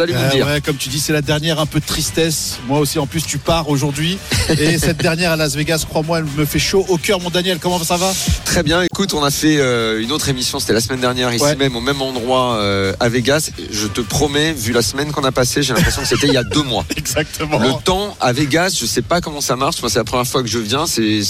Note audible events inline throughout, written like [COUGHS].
Vous allez vous dire. ouais, comme tu dis, c'est la dernière, un peu de tristesse. Moi aussi, en plus, tu pars aujourd'hui. [LAUGHS] Et cette dernière à Las Vegas, crois-moi, elle me fait chaud au cœur, mon Daniel. Comment ça va? Très bien. Écoute, on a fait euh, une autre émission. C'était la semaine dernière, ici Ouais. même, au même endroit euh, à Vegas. Je te promets, vu la semaine qu'on a passée, j'ai l'impression que c'était il y a deux mois. [LAUGHS] Exactement. Le temps à Vegas, je sais pas comment ça marche. Moi, c'est la première fois que je viens. C'est,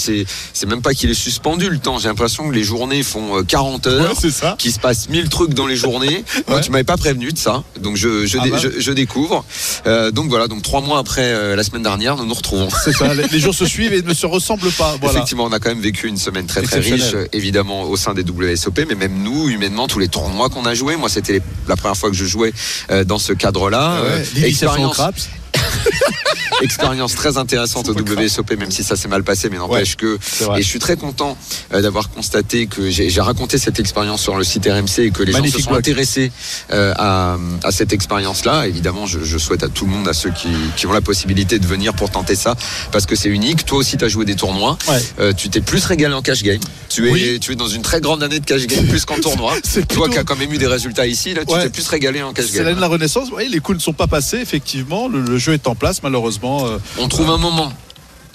même pas qu'il est suspendu le temps. J'ai l'impression que les journées font euh, 40 heures. Ouais, c'est ça. qu'il se passe mille trucs dans les journées. [LAUGHS] Moi, tu m'avais pas prévenu de ça, donc je, je, Ah bah. Je, je découvre. Euh, donc voilà, donc trois mois après euh, la semaine dernière, nous nous retrouvons. C'est ça. Les, les jours se suivent et ne se ressemblent pas. Voilà. Effectivement, on a quand même vécu une semaine très très riche, évidemment au sein des WSOP, mais même nous, humainement, tous les tournois qu'on a joués. Moi, c'était la première fois que je jouais euh, dans ce cadre-là. Ah Ouais, expérience, craps. [LAUGHS] expérience très intéressante au WSOP, même si ça s'est mal passé, mais n'empêche que. Et je suis très content euh, d'avoir constaté que j'ai raconté cette expérience sur le site RMC et que les gens se sont intéressés euh, à, à cette expérience-là. Évidemment, je, je souhaite à tout le monde, à ceux qui, qui ont la possibilité de venir pour tenter ça, parce que c'est unique. Toi aussi, tu as joué des tournois. Ouais. Euh, tu t'es plus régalé en cash game. Tu es, Oui. tu es dans une très grande année de cash game, plus qu'en [LAUGHS] tournoi. C'est Toi qui as quand même eu des résultats ici, là, tu Ouais. t'es plus régalé en cash C'est l'année de game. la Renaissance. Oui, les coups ne sont pas passés, effectivement. Le, le jeu est en place, malheureusement. Euh, On trouve un moment.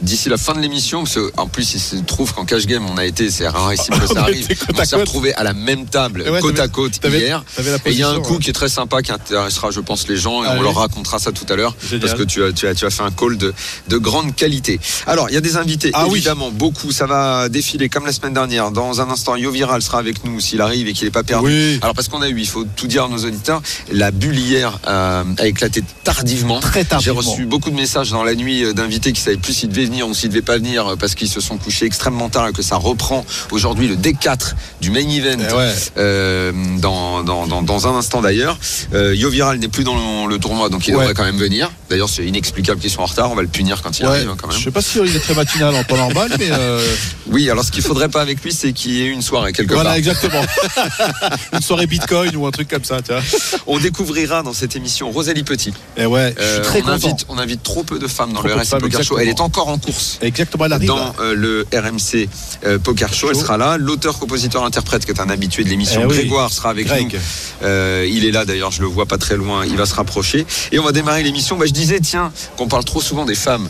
D'ici la fin de l'émission, parce qu'en plus il se trouve qu'en cash game on a été, c'est rarissime que ça [LAUGHS] arrive, on s'est retrouvés à la même table, ouais, côte à côte hier. Et il y a un coup ouais. qui est très sympa qui intéressera, je pense, les gens et Ah on oui. leur racontera ça tout à l'heure parce que tu as, tu as, tu as fait un call de, de grande qualité. Alors, il y a des invités, Ah oui. évidemment, beaucoup. Ça va défiler comme la semaine dernière. Dans un instant, Yo Viral sera avec nous s'il arrive et qu'il n'est pas perdu. Oui. Alors, parce qu'on a eu, il faut tout dire à nos auditeurs, la bulle hier euh, a éclaté tardivement. Très J'ai tardivement. reçu beaucoup de messages dans la nuit euh, d'invités qui savaient plus s'ils devaient venir ou s'ils devaient pas venir euh, parce qu'ils se sont couchés extrêmement tard et que ça reprend aujourd'hui le D4 du main event Eh ouais. euh, dans, dans, dans, dans un instant d'ailleurs. Euh, Yo Viral n'est plus dans le, le tournoi donc il Ouais. devrait quand même venir. D'ailleurs c'est inexplicable qu'ils soient en retard, on va le punir quand il Ouais. arrive hein, quand même. Je sais pas si il est très matinal en temps normal, mais euh, [LAUGHS] Oui alors ce qu'il faudrait pas avec lui c'est qu'il y ait une soirée quelque voilà, part. exactement. [LAUGHS] Une soirée Bitcoin ou un truc comme ça, tu vois. On découvrira dans cette émission Rosalie Petit. Et ouais, je suis très on, content. invite, on invite trop peu de femmes dans Trop le femmes, Poker Show. Elle est encore en course. Exactement, elle arrive. dans euh, le RMC euh, Poker Show. Elle sera là. L'auteur, compositeur, interprète, qui est un habitué de l'émission, Eh oui. Grégoire, sera avec Greg. nous. Euh, il est là d'ailleurs, je le vois pas très loin. Il va se rapprocher. Et on va démarrer l'émission. Bah, je disais, tiens, qu'on parle trop souvent des femmes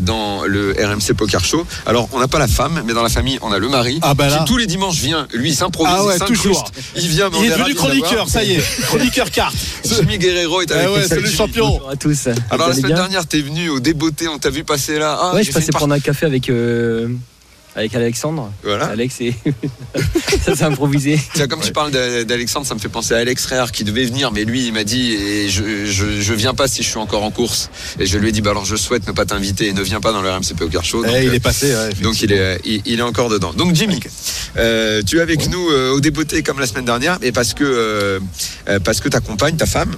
dans le RMC Poker Show. Alors, on n'a pas la femme, mais dans la famille, on a le mari. Ah, bah là. Qui tous les dimanches vient. Lui, il s'improvise, Ah ouais, il s'incruste. toujours. Il vient, mais Il est devenu chroniqueur, ça y est. [LAUGHS] Chroniqueur carte. Jimmy Guerrero est avec ouais, nous. c'est le Jimmy. champion. Bonjour à tous. Alors, la semaine dernière, t'es venu au débeauté, on t'a vu passer là. Ah, Ouais, je passais prendre un café avec, euh, avec Alexandre. Voilà. Alex et. [LAUGHS] ça s'est improvisé. Tiens, comme tu parles d'A- d'Alexandre, ça me fait penser à Alex Réard qui devait venir, mais lui, il m'a dit et je, je, je viens pas si je suis encore en course. Et je lui ai dit, bah alors je souhaite ne pas t'inviter et ne viens pas dans le RMC Poker Show. Donc, Eh, il euh, est passé. ouais, donc il est, il, il est encore dedans. Donc Jimmy, euh, tu es avec nous euh, au débeauté comme la semaine dernière, et parce que euh, euh, parce que ta compagne, ta femme,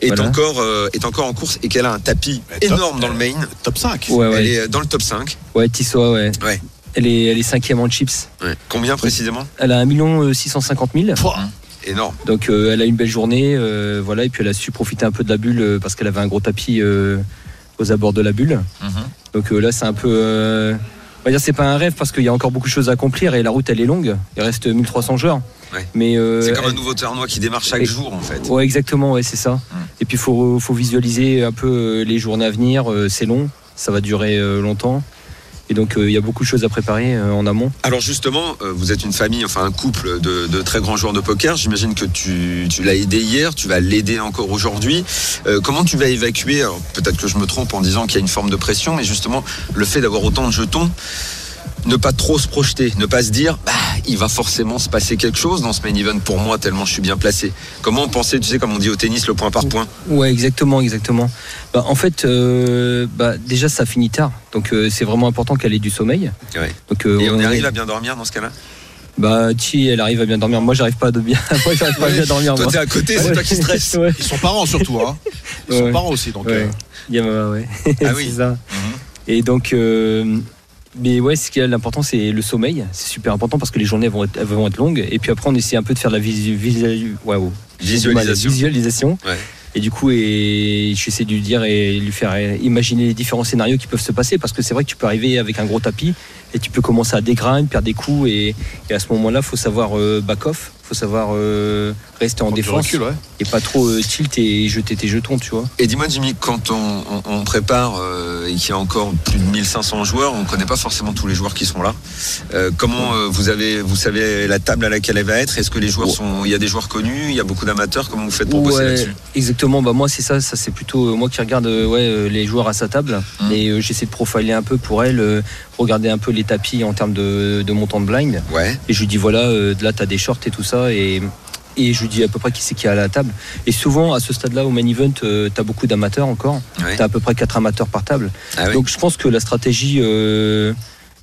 est Voilà. encore euh, est encore en course et qu'elle a un tapis top. énorme dans le main. Top 5. Ouais, Elle ouais. est dans le top 5. Ouais, Tissoa, ouais. Ouais. Elle est, elle est cinquième en chips. Ouais. Combien précisément Elle a 1 650 000. Énorme. Donc euh, elle a une belle journée. euh, voilà, et puis elle a su profiter un peu de la bulle euh, parce qu'elle avait un gros tapis aux abords de la bulle. Mhm. Donc là, c'est un peu. on va dire c'est pas un rêve parce qu'il y a encore beaucoup de choses à accomplir et la route elle est longue. Il reste 1300 joueurs. Ouais. Mais C'est comme un nouveau tournoi qui démarre chaque Et- jour en fait. Ouais, exactement, ouais, c'est ça. Et puis il faut, faut visualiser un peu les journées à venir. C'est long, ça va durer longtemps. Et donc euh, il y a beaucoup de choses à préparer euh, en amont. Alors justement, euh, vous êtes une famille, enfin un couple de, très grands joueurs de poker. J'imagine que tu, tu l'as aidé hier, tu vas l'aider encore aujourd'hui. Comment tu vas évacuer Peut-être que je me trompe en disant qu'il y a une forme de pression, mais justement le fait d'avoir autant de jetons, ne pas trop se projeter, ne pas se dire, bah, il va forcément se passer quelque chose dans ce main event pour moi tellement je suis bien placé. Comment penser, tu sais, comme on dit au tennis, le point par point. Ouais, exactement, exactement. Bah, en fait, euh, bah, déjà ça finit tard, donc euh, c'est vraiment important qu'elle ait du sommeil. Ouais. Donc, euh, Et on on- arrive à bien dormir dans ce cas-là. Bah, Chi, elle arrive à bien dormir. Moi, j'arrive pas à bien. [LAUGHS] Moi, j'arrive pas à bien dormir. Toi t'es à côté, c'est Ouais. toi qui stresse. Ouais. Ils sont parents surtout. Hein. Ils sont parents aussi. Donc, Ouais. euh. Ah [LAUGHS] oui. c'est ça. Et donc, euh, mais ouais, ce qui est l'important, c'est le sommeil. C'est super important parce que les journées vont être, elles vont être longues. Et puis après, on essaie un peu de faire de la visu, visu-. Visualisation. visualisation. Ouais. Et du coup, et j'essaie de lui dire et lui faire imaginer les différents scénarios qui peuvent se passer parce que c'est vrai que tu peux arriver avec un gros tapis et tu peux commencer à dégringuer, perdre des coups et, et à ce moment-là, faut savoir euh, back off, faut savoir euh, rester en défense recul, ouais. et pas trop euh, tilt et jeter tes jetons, tu vois. Et dis-moi Jimmy, quand on, on- on prépare euh, et qu'il y a encore plus de 1500 joueurs, on ne connaît pas forcément tous les joueurs qui sont là. Euh, comment euh, vous avez, vous savez la table à laquelle elle va être? Est-ce que les joueurs sont, il y a des joueurs connus, il y a beaucoup d'amateurs? Comment vous faites pour bosser Ouais, là-dessus? exactement. Bah moi c'est ça, ça c'est plutôt moi qui regarde ouais les joueurs à sa table et euh, j'essaie de profiler un peu pour elle, euh, regarder un peu les tapis en termes de, de montant de blind Ouais. et je lui dis voilà euh, de là t'as des shorts et tout ça et et je lui dis à peu près qui c'est qui est à la table. Et souvent à ce stade-là au main event, euh, t'as beaucoup d'amateurs encore. ouais. T'as à peu près quatre amateurs par table. Ah oui. Donc je pense que la stratégie euh,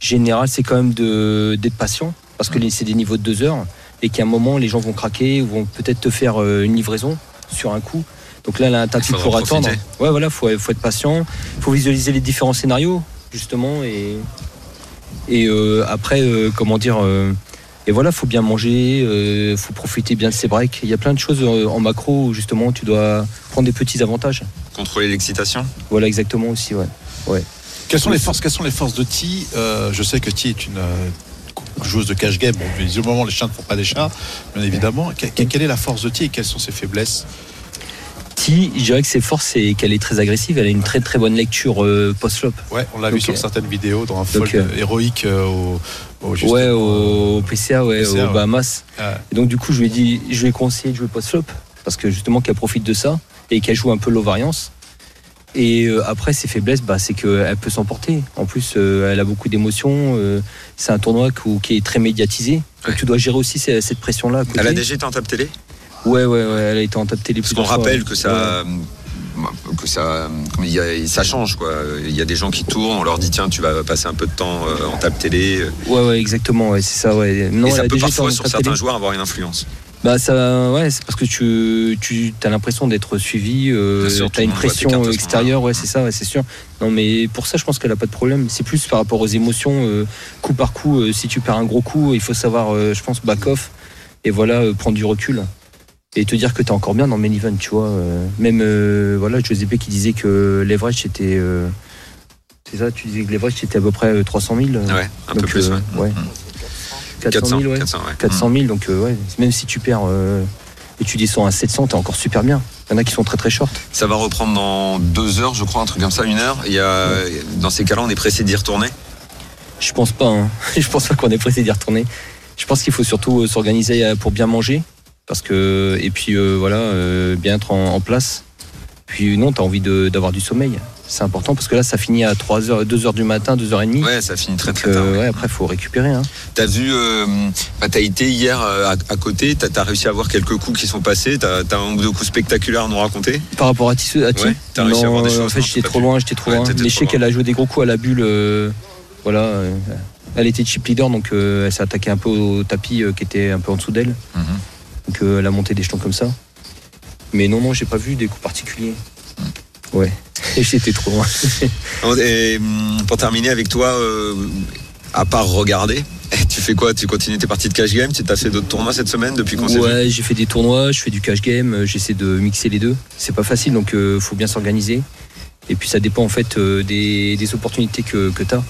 générale, c'est quand même d'être patient, parce que c'est des niveaux de deux heures, et qu'à un moment, les gens vont craquer, ou vont peut-être te faire euh, une livraison sur un coup. Donc là, elle a un tapis faudra pour en attendre. Ouais, voilà, faut, faut être patient, faut visualiser les différents scénarios, justement, et, et euh, après, euh, comment dire, euh, et voilà, faut bien manger, euh, faut profiter bien de ses breaks. Il y a plein de choses euh, en macro où justement tu dois prendre des petits avantages. Contrôler l'excitation. Voilà, exactement aussi, ouais. Quelles sont les forces, quelles sont les forces de Ti Euh, Je sais que Ti est une euh, joueuse de cash game. Bon, visiblement, les chiens ne font pas des chats, bien évidemment. Que- que- quelle est la force de Ti et quelles sont ses faiblesses? Ti, je dirais que ses forces, c'est qu'elle est très agressive. Elle a une très très bonne lecture euh, post-flop. Ouais, on l'a vu sur euh, certaines vidéos dans un fold euh, héroïque euh, au, Ouais, au PCA, ouais, PCA, au Bahamas. Et donc du coup, je lui ai dit, je lui ai conseillé de jouer post-flop parce que justement qu'elle profite de ça et qu'elle joue un peu low variance. Et euh, après, ses faiblesses, bah, c'est qu'elle peut s'emporter. En plus, euh, elle a beaucoup d'émotions. euh, c'est un tournoi qui, est très médiatisé. Donc Ouais. tu dois gérer aussi ce- cette pression-là. Elle a déjà été en tape télé? Ouais, ouais, ouais. Elle a été en top télé Parce qu'on rappelle que ça. que ça, ça change quoi. Il y a des gens qui tournent, on leur dit tiens tu vas passer un peu de temps euh, en tape télé. Ouais, ouais, exactement. Ouais, c'est ça. Ouais. Non, et ça peut parfois sur certains télé. joueurs avoir une influence. Bah ça, ouais, c'est parce que tu, tu as l'impression d'être suivi, euh, t'as le une pression extérieure, ouais, c'est ça, ouais, c'est sûr. Non, mais pour ça, je pense qu'elle a pas de problème. C'est plus par rapport aux émotions, euh, coup par coup. euh, si tu perds un gros coup, il faut savoir, euh, je pense, back off et voilà, euh, prendre du recul et te dire que t'es encore bien dans le main event, tu vois. euh, même euh, voilà, Giuseppe qui disait que leverage était, euh, c'est ça, tu disais que leverage était à peu près euh, 300 000. euh, Ouais, un peu donc, plus. euh, ouais. ouais. Mm. 400 000, ouais. 400, ouais. 400 000, donc euh, ouais, même si tu perds euh, et tu descends à 700, t'es encore super bien. Il y en a qui sont très très short. Ça va reprendre dans deux heures, je crois, un truc comme ça, une heure. Il y a, dans ces cas-là, on est pressé d'y retourner. Je pense pas, hein. [LAUGHS] je pense pas qu'on est pressé d'y retourner. Je pense qu'il faut surtout euh, s'organiser euh, pour bien manger, parce que et puis euh, voilà, euh, bien être en, en place. Puis non, t'as envie de- d'avoir du sommeil. C'est important parce que là, ça finit à 3 heures, 2 heures du matin, 2 heures et demie. Ouais, ça finit très Donc, très tard. euh, ouais. après, faut récupérer. Hein. T'as vu, euh, bah, t'as été hier à, à côté, t'as as réussi à voir quelques coups qui sont passés, t'as as un ou deux coups spectaculaires à nous raconter? Par rapport à Tissot, à Ti Ouais, t'as réussi à voir des En choses, fait, non, j'étais trop loin, j'étais trop loin. Mais je sais qu'elle a joué des gros coups à la bulle. voilà. elle était chip leader, donc elle s'est attaquée un peu au tapis qui était un peu en dessous d'elle. Mhm. Euh, elle a monté des jetons comme ça. Mais non, non, j'ai pas vu des coups particuliers. Ouais. Et j'étais trop loin. [LAUGHS] Et, hum, pour terminer avec toi, euh, à part regarder, [LAUGHS] tu fais quoi? Tu continues tes parties de cash game? Tu t'as fait d'autres tournois cette semaine depuis qu'on Ouais, j'ai fait des tournois, je fais du cash game, euh, j'essaie de mixer les deux. C'est pas facile, donc euh, faut bien s'organiser. Et puis ça dépend en fait euh, des, des opportunités que, que tu as.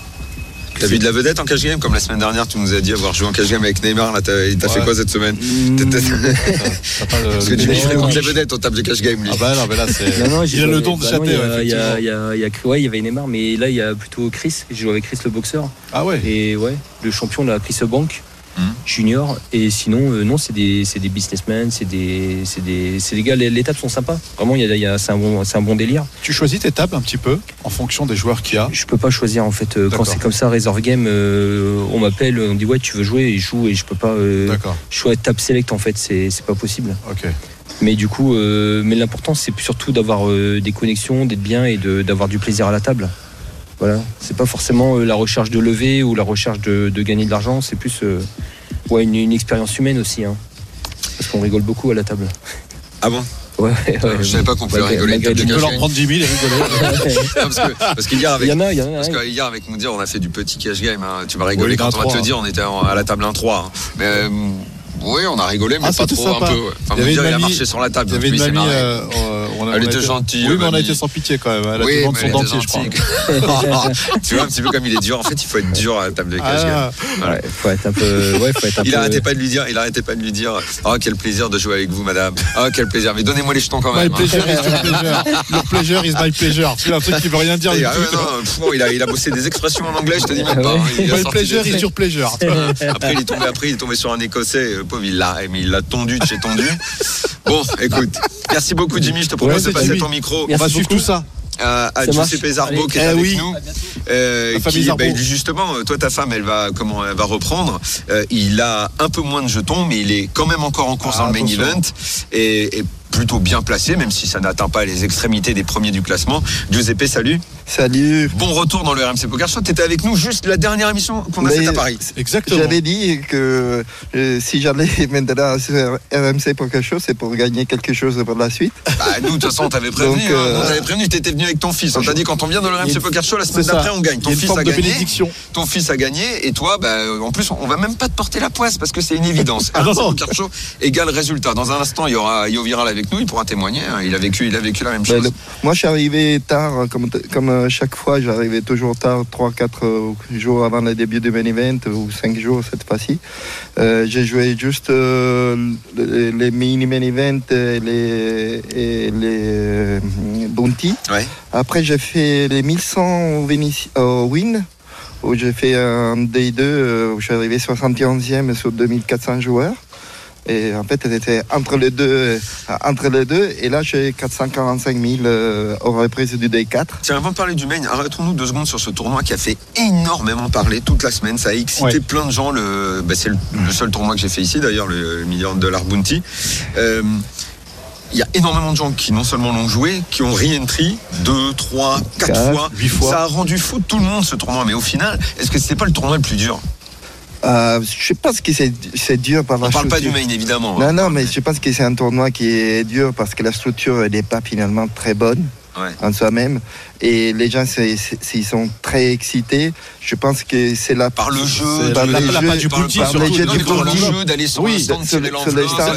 T'as vu de la vedette en cash game Comme la semaine dernière, tu nous as dit avoir joué en cash game avec Neymar. Là, t'as t'as fait quoi cette semaine Mm, t'as pas le- Parce que Jimmy fréquente les vedettes en table de cash game, lui. Ah bah non, mais là, c'est. Non, non, j'ai Il a le don de bah ouais, il y avait Neymar, mais là il y a plutôt Chris. J'ai joué avec Chris le boxeur. Ah ouais. Et ouais, le champion là, Chris Bank, Mhm. junior. Et sinon, euh, non, c'est des, businessmen, c'est des, c'est des, c'est des gars. Les, les tables sont sympas. Vraiment, y a, y a- c'est un bon, un bon délire. Tu choisis tes tables un petit peu en fonction des joueurs qu'il y a. Je peux pas choisir en fait. Euh, Quand c'est comme ça, reserve game, euh, on m'appelle, on dit ouais, tu veux jouer, et je joue et je peux pas. Euh, D'accord. choisir table select en fait, c'est, c'est pas possible. Ok. Mais du coup, mais l'important c'est surtout d'avoir des connexions, d'être bien et d'avoir du plaisir à la table. Voilà, c'est pas forcément euh, la recherche de lever ou la recherche de, de gagner de l'argent, c'est plus euh, ouais, une, une expérience humaine aussi. Hein. Parce qu'on rigole beaucoup à la table. Ah bon? Ouais, ouais, Je savais pas qu'on pouvait rigoler. peux cash leur game. prendre 10 000 et rigoler. [LAUGHS] Non, parce que parce qu'hier Il avec y en a, il y en a. Parce ouais. que hier avec Moundir, on a fait du petit cash game. hein. Tu vas rigoler Oui, quand on va te dire, on était à la table 1-3. hein. Mais euh, Oui, on a rigolé, mais Ah, pas trop sympa. un peu. ouais. Enfin, Il y vous avait dire, une il a marché sur la table. Il y avait une mamie. euh, euh, on a- Elle on était gentille, Oui, mais on a été sans pitié quand même. Elle a Oui, mais son dentier, je crois. [LAUGHS] tu vois un petit peu comme il est dur. En fait, il faut être dur à la table de cash game. Ah, Voilà. Ouais, faut être un peu. Ouais, faut être un Il peu. arrêtait pas de lui dire, il arrêtait pas de lui dire, oh quel plaisir de jouer avec vous, madame. Oh quel plaisir. Mais donnez-moi les jetons quand My même. hein. pleasure is your pleasure. Your pleasure is my pleasure. C'est un truc qui veut rien dire ah bon, il, a, bossé des expressions en anglais, je te dis même pas. hein. My pleasure des is trucs. your pleasure. [LAUGHS] Après, il est tombé, après, il est tombé sur un Écossais, euh, pauvre, il l'a, mais il l'a tondu de chez tondu. Bon, écoute, merci beaucoup, Jimmy. Je te propose Ouais, de passer Jimmy. ton micro On va suivre beaucoup. tout ça. à, à. Giuseppe Zarbo qui est Eh avec oui. nous. Euh, qui, bah, justement, euh, toi, ta femme, elle va, comment, elle va reprendre. Euh, il a un peu moins de jetons, mais il est quand même encore en course Ah, dans le main event et, et plutôt bien placé, même si ça n'atteint pas les extrémités des premiers du classement. Giuseppe, salut. Salut. Bon retour dans le RMC Poker Show. Tu étais avec nous juste la dernière émission qu'on a faite à Paris. Exactement. J'avais dit que euh, si j'allais [LAUGHS] maintenant sur RMC Poker Show, c'est pour gagner quelque chose pour la suite. [LAUGHS] Bah, nous, de toute façon, on t'avait prévenu. Donc, hein. euh, On t'avait prévenu, tu étais venu avec ton fils. On t'a dit quand on vient dans le RMC une- Poker Show, la semaine d'après, on gagne. Ton fils forme a de gagné. bénédiction. Ton fils a gagné. Et toi, bah, en plus, on va même pas te porter la poisse parce que c'est une évidence. [LAUGHS] Ah RMC non. Poker Show égale résultat. Dans un instant, il y aura Yo Viral avec nous. Il pourra témoigner. hein. Il a vécu, il a vécu la même Ben, chose. le- moi, je suis arrivé tard, comme, comme euh, chaque fois, j'arrivais toujours tard, 3-4 jours avant le début du main event, ou 5 jours cette fois-ci. Euh, J'ai joué juste euh, les, les mini-main event et les, et les euh, bounty. Ouais. Après, j'ai fait les 1100 au, Win, où j'ai fait un Day 2, euh, où je suis arrivé 71e sur 2400 joueurs. Et en fait, c'était entre les deux, euh, entre les deux. Et là, j'ai 445 000 euh, aux reprises du Day 4. Tiens, avant de parler du main, arrêtons-nous deux secondes sur ce tournoi qui a fait énormément parler toute la semaine. Ça a excité Ouais. plein de gens. Le, bah, c'est le, le seul tournoi que j'ai fait ici, d'ailleurs, le million de dollars bounty. Euh, il y a énormément de gens qui non seulement l'ont joué, qui ont re-entry deux, trois, quatre Quatre, fois. huit fois. Ça a rendu fou tout le monde ce tournoi. Mais au final, est-ce que c'était pas le tournoi le plus dur? Euh, je pense que c'est c'est dur par On parle pas du structure. main évidemment. Non, non, mais je pense que c'est un tournoi qui est dur parce que la structure n'est pas finalement très bonne Ouais. en soi-même. Et les gens, c'est- c'est- s'ils sont très excités, je pense que c'est la Par le jeu, par du les jeux, du le jeu d'aller sur Oui, un stand, sur tirer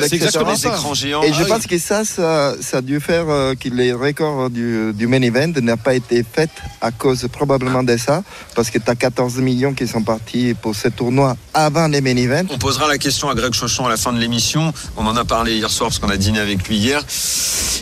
les- exactement ça. écrans géants. Et je Ah pense que ça, ça, ça a dû faire euh, que les records du, du main event n'a pas été fait à cause probablement de ça, parce que tu as 14 millions qui sont partis pour ce tournoi avant les main events. On posera la question à Greg Chauchon à la fin de l'émission. On en a parlé hier soir parce qu'on a dîné avec lui hier.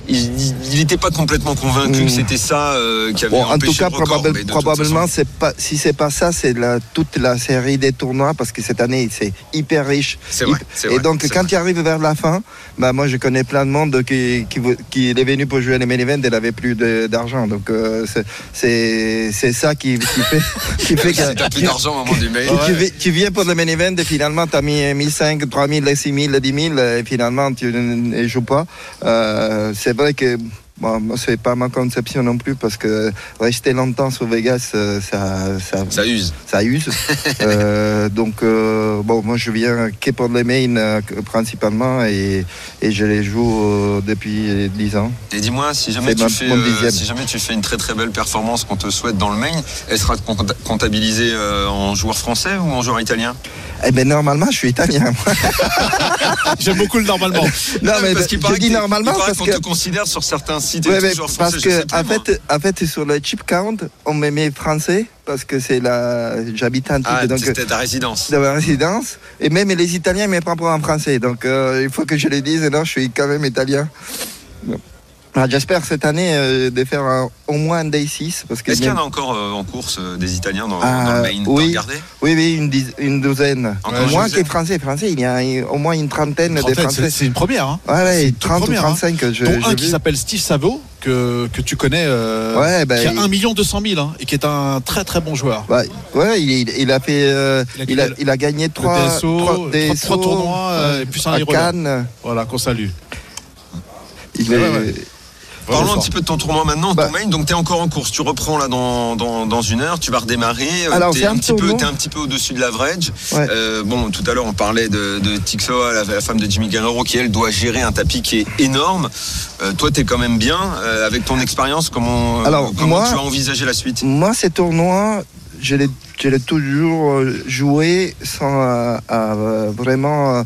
Il n'était pas complètement convaincu Mm. que c'était ça euh, qui avait Bon, en tout cas, record, probable- probablement, c'est pas, si c'est pas ça, c'est la, toute la série des tournois, parce que cette année, c'est hyper riche. C'est vrai, c'est Et donc, quand vrai. tu arrives vers la fin, bah, moi, je connais plein de monde qui, qui, vou- qui est venu pour jouer les main events et n'avait plus de- d'argent. Donc, euh, c'est- c'est c'est ça qui, qui fait, [LAUGHS] qui fait Si t'as que. plus d'argent au moment du mail. Tu, tu viens pour le main event et finalement tu as mis 1500, 3000, 6000, 10 000 et finalement tu ne joues pas. Euh, c'est vrai que bon, moi c'est pas ma conception non plus parce que rester longtemps sur Vegas euh, ça, ça, Ça use. ça use. [LAUGHS] Euh, donc euh, bon moi je viens que pour les mains euh, principalement et, et je les joue euh, depuis 10 ans. Et dis-moi, si jamais, tu ma- fais, euh, si jamais tu fais une très très belle performance qu'on te souhaite dans le main, elle sera compta- comptabilisée euh, en joueur français ou en joueur italien? Eh ben normalement je suis italien. [LAUGHS] J'aime beaucoup le normalement. non mais parce qu'il je paraît normalement il paraît parce qu'on que te considère sur certains sites Français, parce je que sais plus, en moi. fait, en fait, sur le chip count, on me met français parce que c'est la, j'habite en Ah, donc c'était ta résidence. de ma résidence. Et même les Italiens me prennent pour un français, donc euh, il faut que je les dise. Non, je suis quand même italien. Ah, J'espère cette année euh, de faire un- au moins un day 6 parce que Est-ce qu'il y en a encore euh, en course euh, des Italiens dans, Ah, dans le main T'as oui. oui, oui, une, diz- une douzaine. Encore une Moi douzaine qui est français, français, il y a euh, au moins une trentaine de Trentaine, c'est français. c'est une première. Hein. Ouais, ouais, une toute 30 ou première, hein. 35 que je, Dont un qui s'appelle Steve Savo, que, que tu connais, euh, Ouais, bah, qui a il- 1 million 200 000 hein, et qui est un très très bon joueur. Ouais, ouais, il, il a fait, euh, Il a il, a, gagné il a gagné Le trois, DSO, trois, trois- DSO, trois tournois, euh, et plus un à. Cannes. Voilà, qu'on salue. Il Ouais, est- ouais. Parlons un petit peu de ton tournoi maintenant, Bah. ton main. Donc, tu es encore en course. Tu reprends là dans, dans, dans une heure. Tu vas redémarrer. Euh, Alors, t'es un, un petit peu, t'es un petit peu au-dessus de l'average. Ouais. Euh, bon, tout à l'heure, on parlait de, de Tixoa, la, la femme de Jimmy Guerrero, qui elle doit gérer un tapis qui est énorme. Euh, toi, tu es quand même bien. Euh, avec ton expérience, comment, Alors, comment moi- tu vas envisager la suite? Moi, ces tournois, je l'ai je toujours joué sans vraiment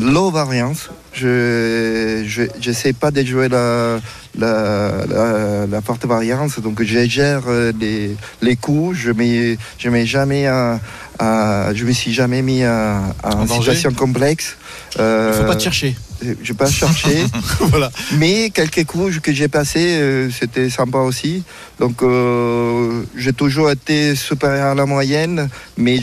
low variance. Je je- j'essaie pas de jouer la, la, la, la forte variance, donc je gère euh, les, les coups. Je mets je mets jamais à, à- je me suis jamais mis à, à En une danger situation complexe. Il ne faut Euh, pas te chercher. je vais pas chercher. [LAUGHS] voilà. Mais quelques coups que j'ai passés, euh, c'était sympa aussi. Donc euh, j'ai toujours été supérieur à la moyenne, mais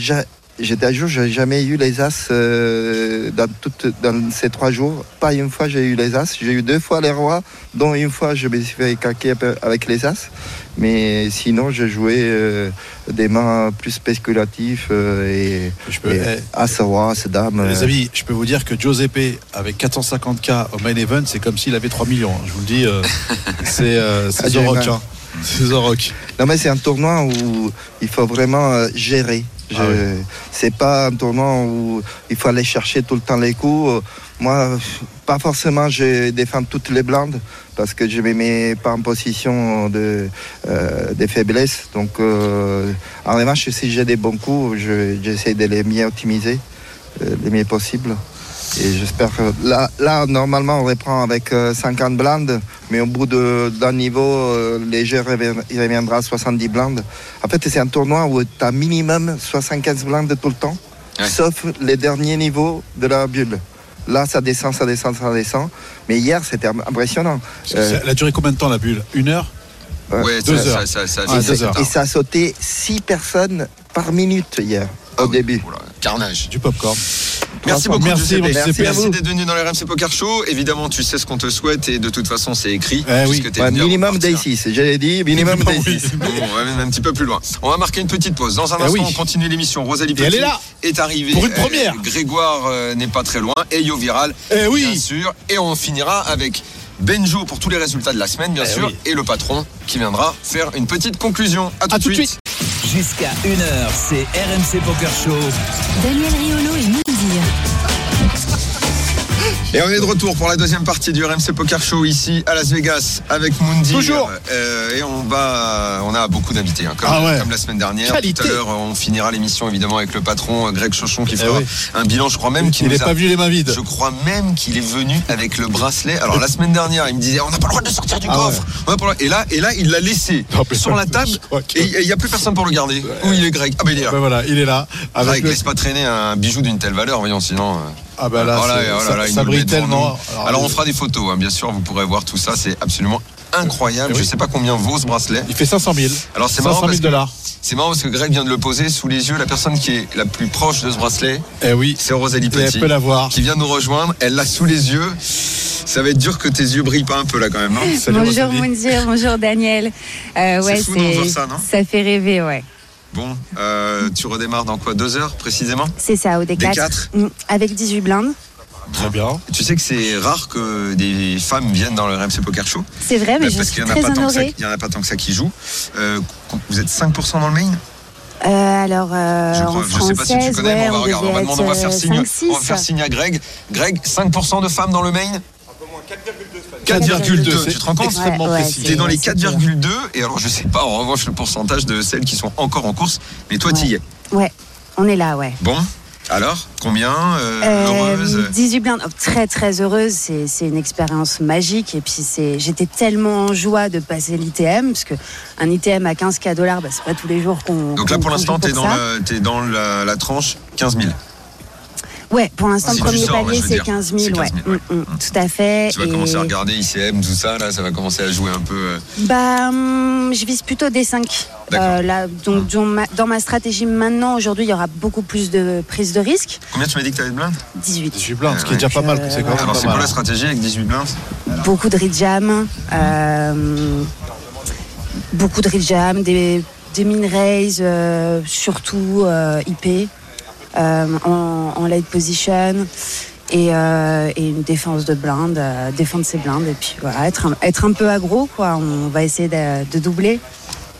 j'étais à jour, j'ai jamais eu les as euh, dans, toutes- dans ces trois jours. Pas une fois j'ai eu les as, j'ai eu deux fois les rois, dont une fois je me suis fait caquer avec les as. Mais sinon j'ai joué euh, des mains plus spéculatives euh, et, Je peux, et eh, as, roi, as, dame. Les euh, amis, je peux vous dire que Giuseppe, avec 450K au main event, c'est comme s'il avait 3 millions. hein. Je vous le dis, euh, [LAUGHS] c'est Ah, Rock. hein. [LAUGHS] Rock. Non mais c'est un tournoi où il faut vraiment gérer. Ah oui. C'est pas un tournoi où il faut aller chercher tout le temps les coups. Euh, Moi, pas forcément je défends toutes les blindes parce que je me mets pas en position de, euh, de faiblesse. Donc euh, en revanche, si j'ai des bons coups, je- j'essaie de les mieux optimiser, euh, les mieux possible. Et j'espère que là, là, normalement, on reprend avec euh, 50 blindes, mais au bout de- d'un niveau euh, léger, revient- il reviendra à 70 blindes. En fait, c'est un tournoi où tu as minimum 75 blindes tout le temps, Ouais. sauf les derniers niveaux de la bulle. Là, ça descend, ça descend, ça descend. Mais hier, c'était impressionnant. Euh, Elle a duré combien de temps la bulle? Une heure? Ouais, Deux ça, heures. ça, ça, ça, Ah, deux heures. Et ça a sauté 6 personnes par minute hier, Ah au oui, début. Carnage. Du popcorn. Merci beaucoup. merci. Merci d'être venu dans le RMC Poker Show. Évidemment, tu sais ce qu'on te souhaite et de toute façon, c'est écrit. Eh oui. Ouais, venu minimum day 6, j'avais dit, minimum day Oui. 6. Bon, on va même un petit peu plus loin. On va marquer une petite pause. Dans un Eh instant, oui. on continue l'émission. Rosalie Et Petit elle est là. est arrivée. Pour une Euh, première. Grégoire euh, n'est pas très loin. Et Yo Viral, Eh bien oui sûr. Et on finira avec Benjo pour tous les résultats de la semaine, bien Eh sûr. oui. Et le patron qui viendra faire une petite conclusion. À tout, À de tout de suite. Jusqu'à 1h, c'est RMC Poker Show. Daniel Et on est de retour pour la deuxième partie du RMC Poker Show ici à Las Vegas avec Mundi. Toujours. Euh, et on va, on a beaucoup d'invités, hein, comme, Ah ouais. comme la semaine dernière. Qualité. Tout à l'heure, on finira l'émission évidemment avec le patron euh, Greg Chauchon qui Eh fera oui. un bilan. Je crois même qu'il n'est pas venu les mains vides. Je crois même qu'il est venu avec le bracelet. Alors la semaine dernière, il me disait on n'a pas le droit de sortir du Ah coffre. On le. Et là, et là, il l'a laissé Non, mais- sur la [LAUGHS] table. Que- Et il n'y a plus personne pour le garder. Où il est Greg? Ah ben il est là. Ben voilà, il est là. Ah, Avec le- laisse pas traîner un bijou d'une telle valeur, voyons, sinon. euh, Ah ben là, voilà, c'est- oh là ça, là, brille tellement. Alors on fera des photos, hein, bien sûr, vous pourrez voir tout ça, c'est absolument incroyable. Eh oui. Je sais pas combien vaut ce bracelet. Il fait 500 000. Alors c'est marrant 500 parce 000 que dollars. c'est marrant parce que Greg vient de le poser sous les yeux. La personne qui est la plus proche de ce bracelet, Eh oui. c'est Rosalie Et elle Petit, peut l'avoir. qui vient nous rejoindre. Elle l'a sous les yeux. Ça va être dur que tes yeux brillent pas un peu là quand même. non? Salut, bonjour Rosalie. Bonjour Daniel. Euh, C'est ouais, fou de voir ça, non? ça fait rêver, ouais. Bon, euh, tu redémarres dans quoi Deux heures précisément C'est ça, au D4. D4. Mm, Avec 18 blindes. Très bien. Tu sais que c'est rare que des femmes viennent dans le RMC Poker Show. C'est vrai, mais je parce suis qu'il n'y en, a très pas tant que ça- honorée. il y en a pas tant que ça qui jouent. Euh, vous êtes 5% dans le main? Euh, alors, euh, Je en crois, je sais pas si tu connais, mais ouais, on va regarder. On va demander, on va faire signe, 5-6. on va faire signe à Greg. Greg, 5% de femmes dans le main? 4,2. 4,2, Tu te rends compte Extrêmement Ouais, précis. T'es dans les c'est 4,2 et alors je sais pas en revanche le pourcentage de celles qui sont encore en course, mais toi tu y es. Ouais, on est là, ouais. Bon, alors combien euh, Euh, heureuse 18 blindes, Oh, très très heureuse, c'est c'est une expérience magique et puis c'est j'étais tellement en joie de passer l'ITM parce que un ITM à 15 k dollars, bah, c'est pas tous les jours qu'on. Donc là pour l'instant joue t'es pour dans, la, t'es dans la, la tranche 15 000. Ouais, pour l'instant Si le tu premier sors, palier c'est dire. 15 000, C'est 15 ouais. 000, ouais. Mm, mm, tout à fait. Tu vas Et- commencer à regarder ICM, tout ça, là ça va commencer à jouer un peu. euh, Bah, hum, je vise plutôt des 5. D'accord. là, donc, dans ma, dans ma stratégie maintenant, aujourd'hui, il y aura beaucoup plus de prise de risque. Combien tu m'as dit que t'avais de blindes 18. 18 blindes, ce qui est déjà pas mal. Alors pas c'est quoi la stratégie avec 18 blindes? Beaucoup de jam. Euh, beaucoup de jam, des, des euh, surtout euh, IP, euh, en, en late position. Et, euh, et une défense de blinde, euh, défendre ses blindes et puis voilà, être un, être un peu aggro quoi. On va essayer de, de doubler.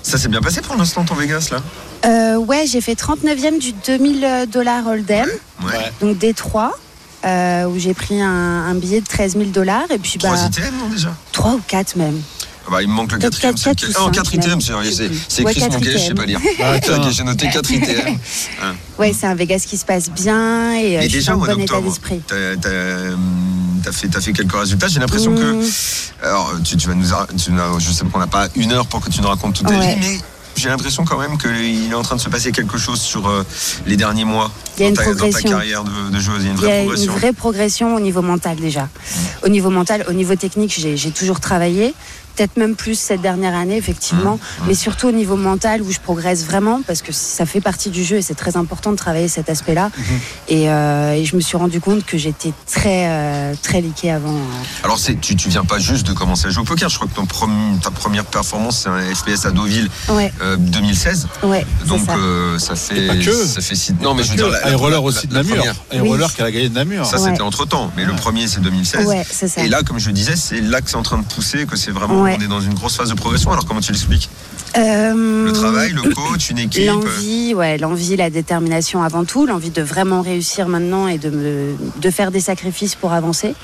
Ça s'est bien passé pour l'instant ton Vegas là? Euh, ouais, j'ai fait 39e du 2000 dollars Hold'em, Ouais. Ouais. donc D3, euh, où j'ai pris un, un billet de 13 000 dollars et puis bah, 3 ITM non déjà? 3 ou 4 même. Ah bah, il me manque le quatrième. quatre, quatre en cinq, 4 ITM, c'est c'est- plus. c'est Ouais, écrit sur mon quatre cahier, je sais pas lire. Ah, j'ai noté 4 [LAUGHS] ITM. Ouais, c'est un Vegas qui se passe bien et euh, Mais je déjà, mois bon état d'esprit. t'as hum, fait, t'as fait quelques résultats. J'ai l'impression que. Mmh. Alors, tu, tu vas nous. tu je sais qu'on n'a pas une heure pour que tu nous racontes toute ta Ouais. vie, mais j'ai l'impression quand même qu'il est en train de se passer quelque chose sur euh, les derniers mois Il y a dans, une ta, dans ta carrière de, de joueuse. Il y a une vraie a une progression. vraie progression au niveau mental déjà. Au niveau mental, au niveau technique, j'ai j'ai toujours travaillé. Peut-être même plus cette dernière année, effectivement. Mais surtout au niveau mental, où je progresse vraiment, parce que ça fait partie du jeu et c'est très important de travailler cet aspect-là. Et, euh, et je me suis rendu compte que j'étais très, euh, très liquée avant. euh. Alors, c'est- tu, tu viens pas juste de commencer à jouer au poker. Je crois que ton ta première performance, c'est un FPS à Deauville Ouais, euh, 2016. ouais, c'est Donc, ça. euh, ça fait. pas que. Ça fait six- Non, mais je veux dire. la- la- aussi de la Namur. première. Aéroleur Oui. qu'elle a gagné de Namur. Ça, Ouais. c'était entre temps. Mais le premier, c'est 2016. Ouais, c'est ça. Et là, comme je le disais, c'est là que c'est en train de pousser, que c'est vraiment, Ouais. on est dans une grosse phase de progression. Alors, comment tu l'expliques? Euh, Le travail, le coach, une équipe L'envie, ouais, l'envie, la détermination avant tout, l'envie de vraiment réussir maintenant et de, me, de faire des sacrifices pour avancer.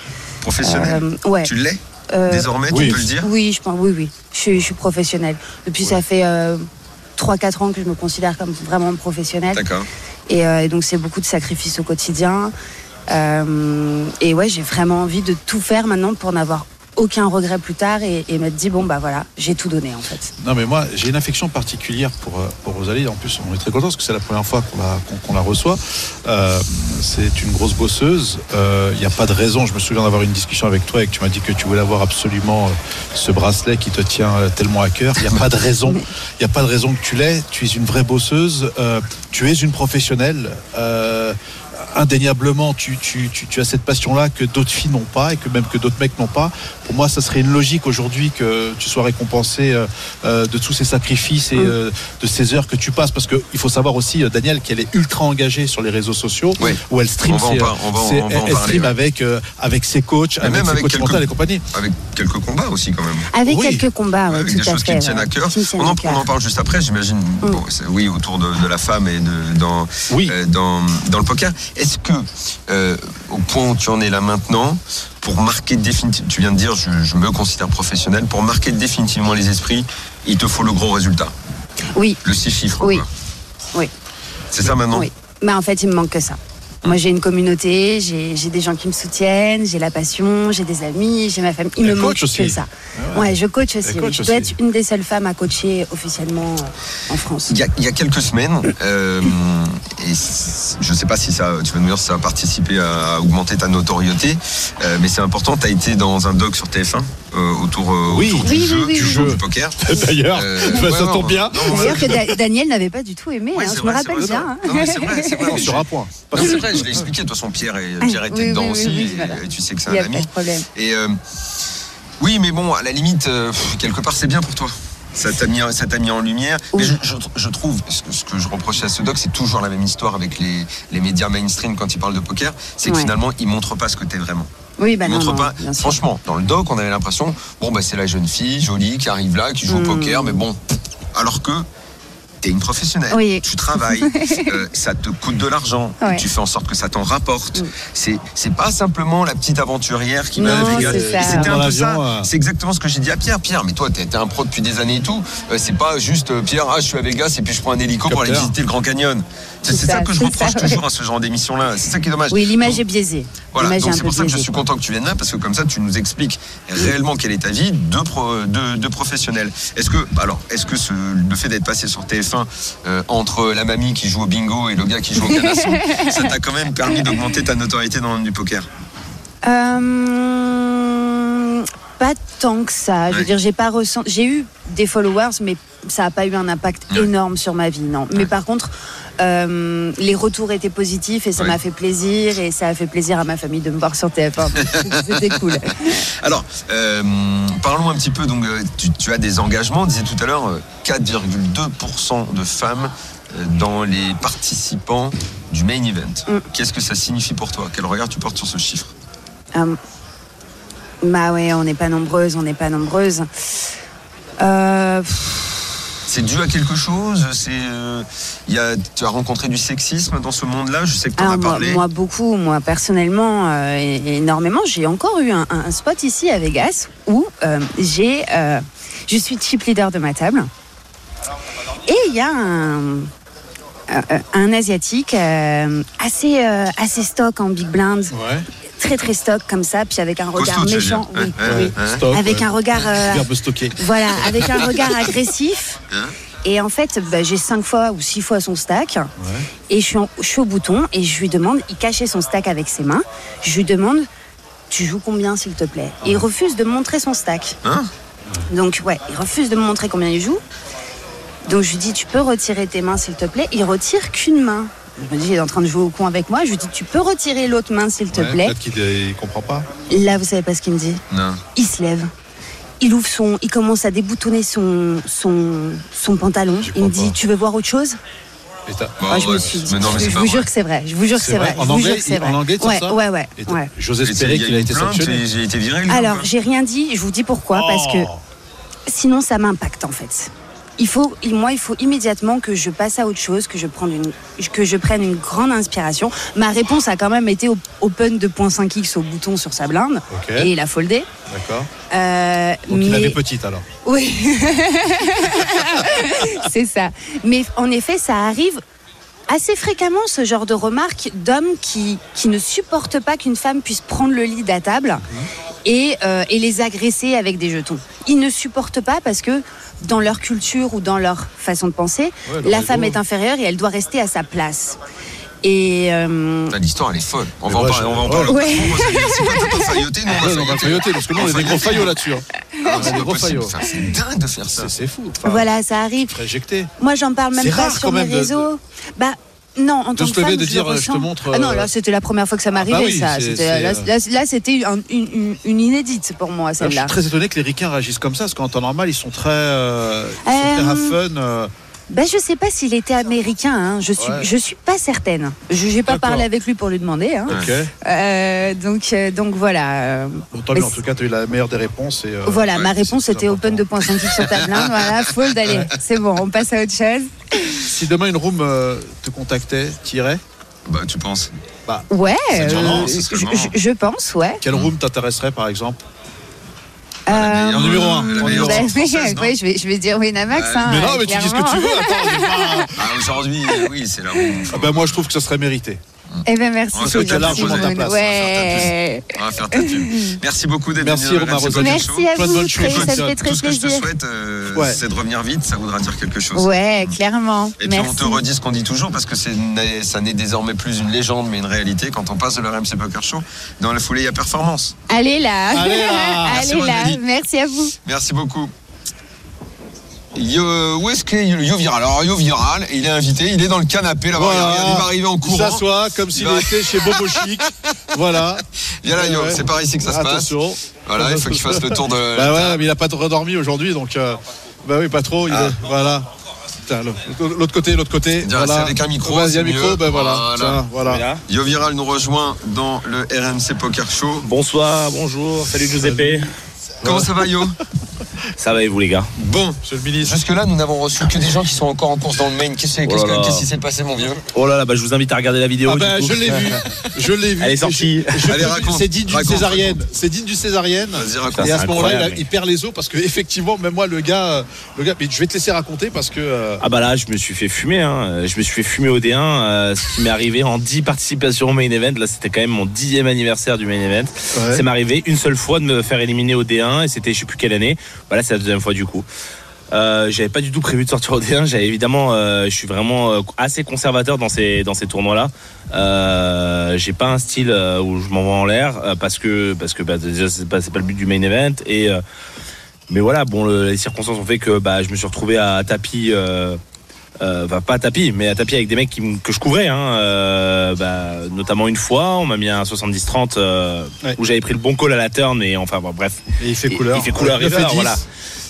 professionnel. Euh, ouais. Tu l'es? Euh, désormais, oui. tu peux le dire? Oui, je pense, oui, oui. Je suis, je suis professionnelle. Depuis, ça fait euh, 3-4 ans que je me considère comme vraiment professionnelle. D'accord. Et, euh, et donc, c'est beaucoup de sacrifices au quotidien. Euh, et ouais, j'ai vraiment envie de tout faire maintenant pour n'avoir aucun regret plus tard et, et me dire, bon, bah voilà, j'ai tout donné en fait. Non, mais moi, j'ai une affection particulière pour, euh, pour Rosalie. En plus, on est très content parce que c'est la première fois qu'on la, reçoit. Euh, c'est une grosse bosseuse. Il n'y a pas de raison. Je me souviens d'avoir une discussion avec toi et que tu m'as dit que tu voulais avoir absolument euh, ce bracelet qui te tient euh, tellement à cœur. Il n'y a pas de raison. Il n'y a pas de raison que tu l'aies. Tu es une vraie bosseuse. Euh, tu es une professionnelle. Indéniablement, tu, tu, tu, tu as cette passion-là que d'autres filles n'ont pas et que même que d'autres mecs n'ont pas. Pour moi, ça serait une logique aujourd'hui que tu sois récompensé euh, euh, de tous ces sacrifices et Mm. euh, de ces heures que tu passes. Parce qu'il faut savoir aussi, Daniel, qu'elle est ultra engagée sur les réseaux sociaux Oui. où elle stream, On va en ses, par- on va en- ses- on va en elle parler, stream ouais. avec, avec ses coachs, Mais avec même ses avec coachs quelques- mentaux et compagnie. Avec quelques combats aussi, quand même. Avec Oui. quelques combats, ouais, avec tout des choses qui fait. tiennent ouais, à cœur. On en, on en parle juste après, j'imagine. Bon, c'est- oui, autour de, de la femme et de, dans, Oui. euh, dans, dans le poker. Est-ce que, euh, au point où tu en es là maintenant, pour marquer définitivement, tu viens de dire, je, je me considère professionnel, pour marquer définitivement les esprits, il te faut le gros résultat, Oui, le six chiffres. Oui. quoi. Oui. C'est ça maintenant oui. Mais en fait, il me manque que ça. Moi, j'ai une communauté, j'ai des gens qui me soutiennent, j'ai la passion, j'ai des amis, j'ai ma famille. Il me manque coach aussi. que ça. Ah ouais. Ouais, je coach aussi. Oui. Je dois aussi. être une des seules femmes à coacher officiellement euh, en France. Il y, a, il y a quelques semaines, euh, et je ne sais pas si ça, tu vas nous dire si ça a participé à, augmenter ta notoriété, euh, mais c'est important, tu as été dans un doc sur TF1 euh, autour, euh, Oui. autour Oui, du oui, jeu, oui, du, oui. jeu, Oui. du poker. [LAUGHS] D'ailleurs, Euh, bah, ça tombe bien. D'ailleurs, que Da- Daniel n'avait pas du tout aimé. Ouais, hein, je vrai, me rappelle bien. c'est vrai, c'est vrai. [LAUGHS] Sur un point. Non, c'est vrai, je l'ai expliqué. De toute façon, Pierre, est, Pierre était Oui, dedans oui, aussi, oui, oui, et- voilà. et, tu sais que c'est Il n'y un a pas ami. de problème. Et euh, oui, mais bon, à la limite, euh, quelque part, c'est bien pour toi. Ça t'a mis, ça t'a mis en lumière. Mais je, je- je trouve, ce que, ce que je reprochais à ce doc, c'est toujours la même histoire avec les, les médias mainstream quand ils parlent de poker. C'est que Ouais. finalement, ils montrent pas ce que t'es vraiment. Oui, bah Ils non, montrent non, pas. Franchement, dans le doc, on avait l'impression, bon, bah, c'est la jeune fille, jolie, qui arrive là, qui joue au Mm. poker, mais bon. Alors que t'es une professionnelle. Oui. Tu travailles, [LAUGHS] euh, ça te coûte de l'argent, Ouais. tu fais en sorte que ça t'en rapporte. Mm. C'est pas simplement la petite aventurière qui. Et C'était un peu l'avion, ça. euh. C'est exactement ce que j'ai dit à Pierre. Pierre, mais toi, t'es t'es un pro depuis des années et tout. Euh, c'est pas juste euh, Pierre, ah, je suis à Vegas et puis je prends un hélico pour aller visiter le Grand Canyon. C'est ça, ça, que je reproche ça, toujours à ce genre d'émission-là. C'est ça qui est dommage. Oui, l'image est biaisée. voilà, donc c'est pour ça que je suis content que tu viennes là, parce que comme ça, tu nous expliques réellement quelle est ta vie de, pro, de, de professionnel. Est-ce que, alors, est-ce que ce, le fait d'être passé sur TF1 euh, entre la mamie qui joue au bingo et le gars qui joue au canasson, [LAUGHS] ça t'a quand même permis d'augmenter ta notoriété dans le monde du poker. Euh, pas tant que ça. Je veux dire, j'ai pas ressenti. J'ai eu des followers, mais ça n'a pas eu un impact énorme sur ma vie, non. Mais par contre, euh, les retours étaient positifs et ça m'a fait plaisir et ça a fait plaisir à ma famille de me voir sur TF1. donc [LAUGHS] C'était cool. Alors, euh, parlons un petit peu. Donc, euh, tu, tu as des engagements. On disait tout à l'heure, euh, 4,2% de femmes dans les participants du main event. Mm. Qu'est-ce que ça signifie pour toi? Quel regard tu portes sur ce chiffre? Bah ouais, on n'est pas nombreuses, on n'est pas nombreuses. Euh, C'est dû à quelque chose C'est, euh, il y a, tu as rencontré du sexisme dans ce monde-là Je sais que tu en Ah, as moi, parlé. moi, beaucoup, moi personnellement, euh, énormément. J'ai encore eu un, un spot ici à Vegas où euh, j'ai Je suis chip leader de ma table. Et il y a un, asiatique assez, assez stock en big blind, Ouais. Très très stock comme ça, puis avec un regard Costaud, méchant. oui, Ouais, oui. Stock, Avec un regard. euh, voilà, avec un regard agressif. [LAUGHS] Hein Et en fait, bah, j'ai cinq fois ou six fois son stack. Et je suis, en- je suis au bouton et je lui demande, il cachait son stack avec ses mains. Je lui demande, tu joues combien s'il te plaît? Et il refuse de me montrer son stack. Hein Donc ouais, il refuse de me montrer combien il joue. Donc je lui dis, tu peux retirer tes mains s'il te plaît? Il retire qu'une main. Je me dis, il est en train de jouer au con avec moi. Je lui dis, tu peux retirer l'autre main s'il te Ouais, plaît Peut-être qu'il comprend pas. Là, vous savez pas ce qu'il me dit Non. il se lève. Il ouvre son, il commence à déboutonner son, son, son pantalon. Il me dit, pas. tu veux voir autre chose? Bah, Ah, Je me ouais, suis dit, mais non, mais je vous vrai. jure que c'est vrai. Je vous jure que C'est vrai. vrai En Je vous anglais, jure que c'est il- en vrai. anglais, ouais, ça ouais, ouais, ouais. J'ose espérer qu'il a été sanctionné. J'ai été viré. Alors, j'ai rien dit. Je vous dis pourquoi. Parce que Oh. sinon, ça m'impacte en fait. Il faut, moi, il faut immédiatement que je passe à autre chose, que je prenne une, que je prenne une grande inspiration. Ma réponse a quand même été op- open 2.5x au bouton sur sa blinde et il a foldé. D'accord. Euh, Donc il avait petite alors. Oui, [LAUGHS] c'est ça. Mais en effet, ça arrive assez fréquemment ce genre de remarques d'hommes qui, qui ne supportent pas qu'une femme puisse prendre le lead à table et, euh, et les agresser avec des jetons. Ils ne supportent pas parce que dans leur culture ou dans leur façon de penser, Ouais, la femme est inférieure et elle doit rester à sa place. Et euh, L'histoire, elle est folle. On Mais va en parler. je- On va en ouais. parler. Ouais. Si t'as pas failloté, nous, on Ouais, va on va failloter. failloter parce que nous on est des gros faillots là-dessus. hein. Ah, c'est des pas gros possible. faillots. Enfin, C'est dingue de faire ça. C'est- fou. Enfin, voilà, ça arrive. Moi, j'en parle même pas rare, sur mes même, de- réseaux. Bah. Non, en tant se lever, de je dire, euh, je te montre, Ah non, euh, là, c'était la première fois que ça m'arrivait, bah oui, ça. C'était- là, euh, là, là, c'était un- une, inédite pour moi, Alors, je celle-là. suis très étonné que les ricains réagissent comme ça, parce qu'en temps normal, ils sont très, euh, ils sont Euh, très have fun. Ben, je sais pas s'il était américain, hein. je, suis, Ouais. je suis pas certaine. Je n'ai pas D'accord. parlé avec lui pour lui demander. hein. Euh, donc, euh, donc voilà. Bon, tant mieux, en tout cas, tu as eu la meilleure des réponses. Et, euh, voilà, ouais, ma réponse était open important. 2.5 sur ta blinde. [LAUGHS] voilà, fold, allez, c'est bon, on passe à autre chose. [COUGHS] Si demain une room euh, te contactait, tu irais Bah, tu penses Ouais, le moment, euh, je, moment. je- je pense, ouais. Quelle room t'intéresserait par exemple Euh, numéro la en meilleure numéro sorte française, non oui, je vais, je vais dire Winamax. Ouais. hein, Mais non, mais tu dis ce que tu veux. Attends, pas- Ah, Aujourd'hui, euh, oui, c'est la roue. Ah ben, moi, je trouve que ça serait mérité. Eh ben merci. On va faire gentil, largement ta Moon. place. Ouais. On va faire ta pub. Merci beaucoup d'être Merci, venu à Romain Show. Merci à vous, choses. ça fait très Tout ce que je te souhaite, euh, Ouais. c'est de revenir vite. Ça voudra dire quelque chose. Ouais, clairement. Et puis Merci. on te redit ce qu'on dit toujours parce que ça n'est désormais plus une légende mais une réalité quand on passe de l'RMC Poker Show. Dans la foulée, il y a performance. Allez là. Allez là. [LAUGHS] Merci, Allez là. Rosalie. Merci à vous. Merci beaucoup. Yo, où est-ce qu'est Yo Viral Alors Yo Viral, il est invité, il est dans le canapé là-bas. Voilà. Il va arriver en Il courant. s'assoit comme s'il Il va- était chez Bobo Chic. voilà. [LAUGHS] Viens là Yo, Ouais. c'est par ici que ça se passe. Attention. Voilà, il faut qu'il fasse le tour de. Bah ouais, mais il a pas trop redormi aujourd'hui, donc euh, bah oui, pas trop. il Ah. est- voilà. L'autre côté, l'autre côté. Voilà. avec un micro, Vas-y, un micro, mieux. ben voilà. Voilà. Tiens, voilà. Yo Viral nous rejoint dans le RMC Poker Show. Bonsoir, bonjour, salut Giuseppe. Comment ça va Yo Ça va et vous les gars Bon, Monsieur le ministre. jusque-là, nous n'avons reçu que des gens qui sont encore en course dans le main. Qu'est-ce Oh qu'est-ce que- qui s'est passé, mon vieux Oh là là, bah, je vous invite à regarder la vidéo. Ah du ben, coup. je l'ai vu. [LAUGHS] Je l'ai vu. Elle est sortie. C'est digne d'une Raconte, césarienne. C'est digne d'une césarienne. Vas-y, raconte. Ça, Et à c'est ce moment-là, il, perd les os parce que effectivement, même moi, le gars, le gars. Mais je vais te laisser raconter parce que. euh, Ah bah là, je me suis fait fumer. Hein. Je me suis fait fumer au D1. euh, ce qui m'est arrivé en 10 participations au main event. Là, c'était quand même mon dixième anniversaire du main event. ouais. Ça m'est arrivé une seule fois de me faire éliminer au D1 et c'était je sais plus quelle année. Voilà, c'est la deuxième fois du coup. Euh, j'avais pas du tout prévu de sortir au D1. J'avais évidemment, euh, je suis vraiment euh, assez conservateur dans ces dans ces tournois-là. J'ai pas un style où je m'envoie en l'air parce que parce que bah, déjà c'est pas pas le but du main event et mais voilà bon le- les circonstances ont fait que bah je me suis retrouvé à tapis. Euh, pas à tapis, mais à tapis avec des mecs qui, que je couvrais, hein, euh, bah, notamment une fois, on m'a mis un 70-30 euh, Ouais. où j'avais pris le bon call à la turn, et enfin bon, bref, Et il fait couleur. Il fait couleur Ouais, 9 et river, 10. voilà.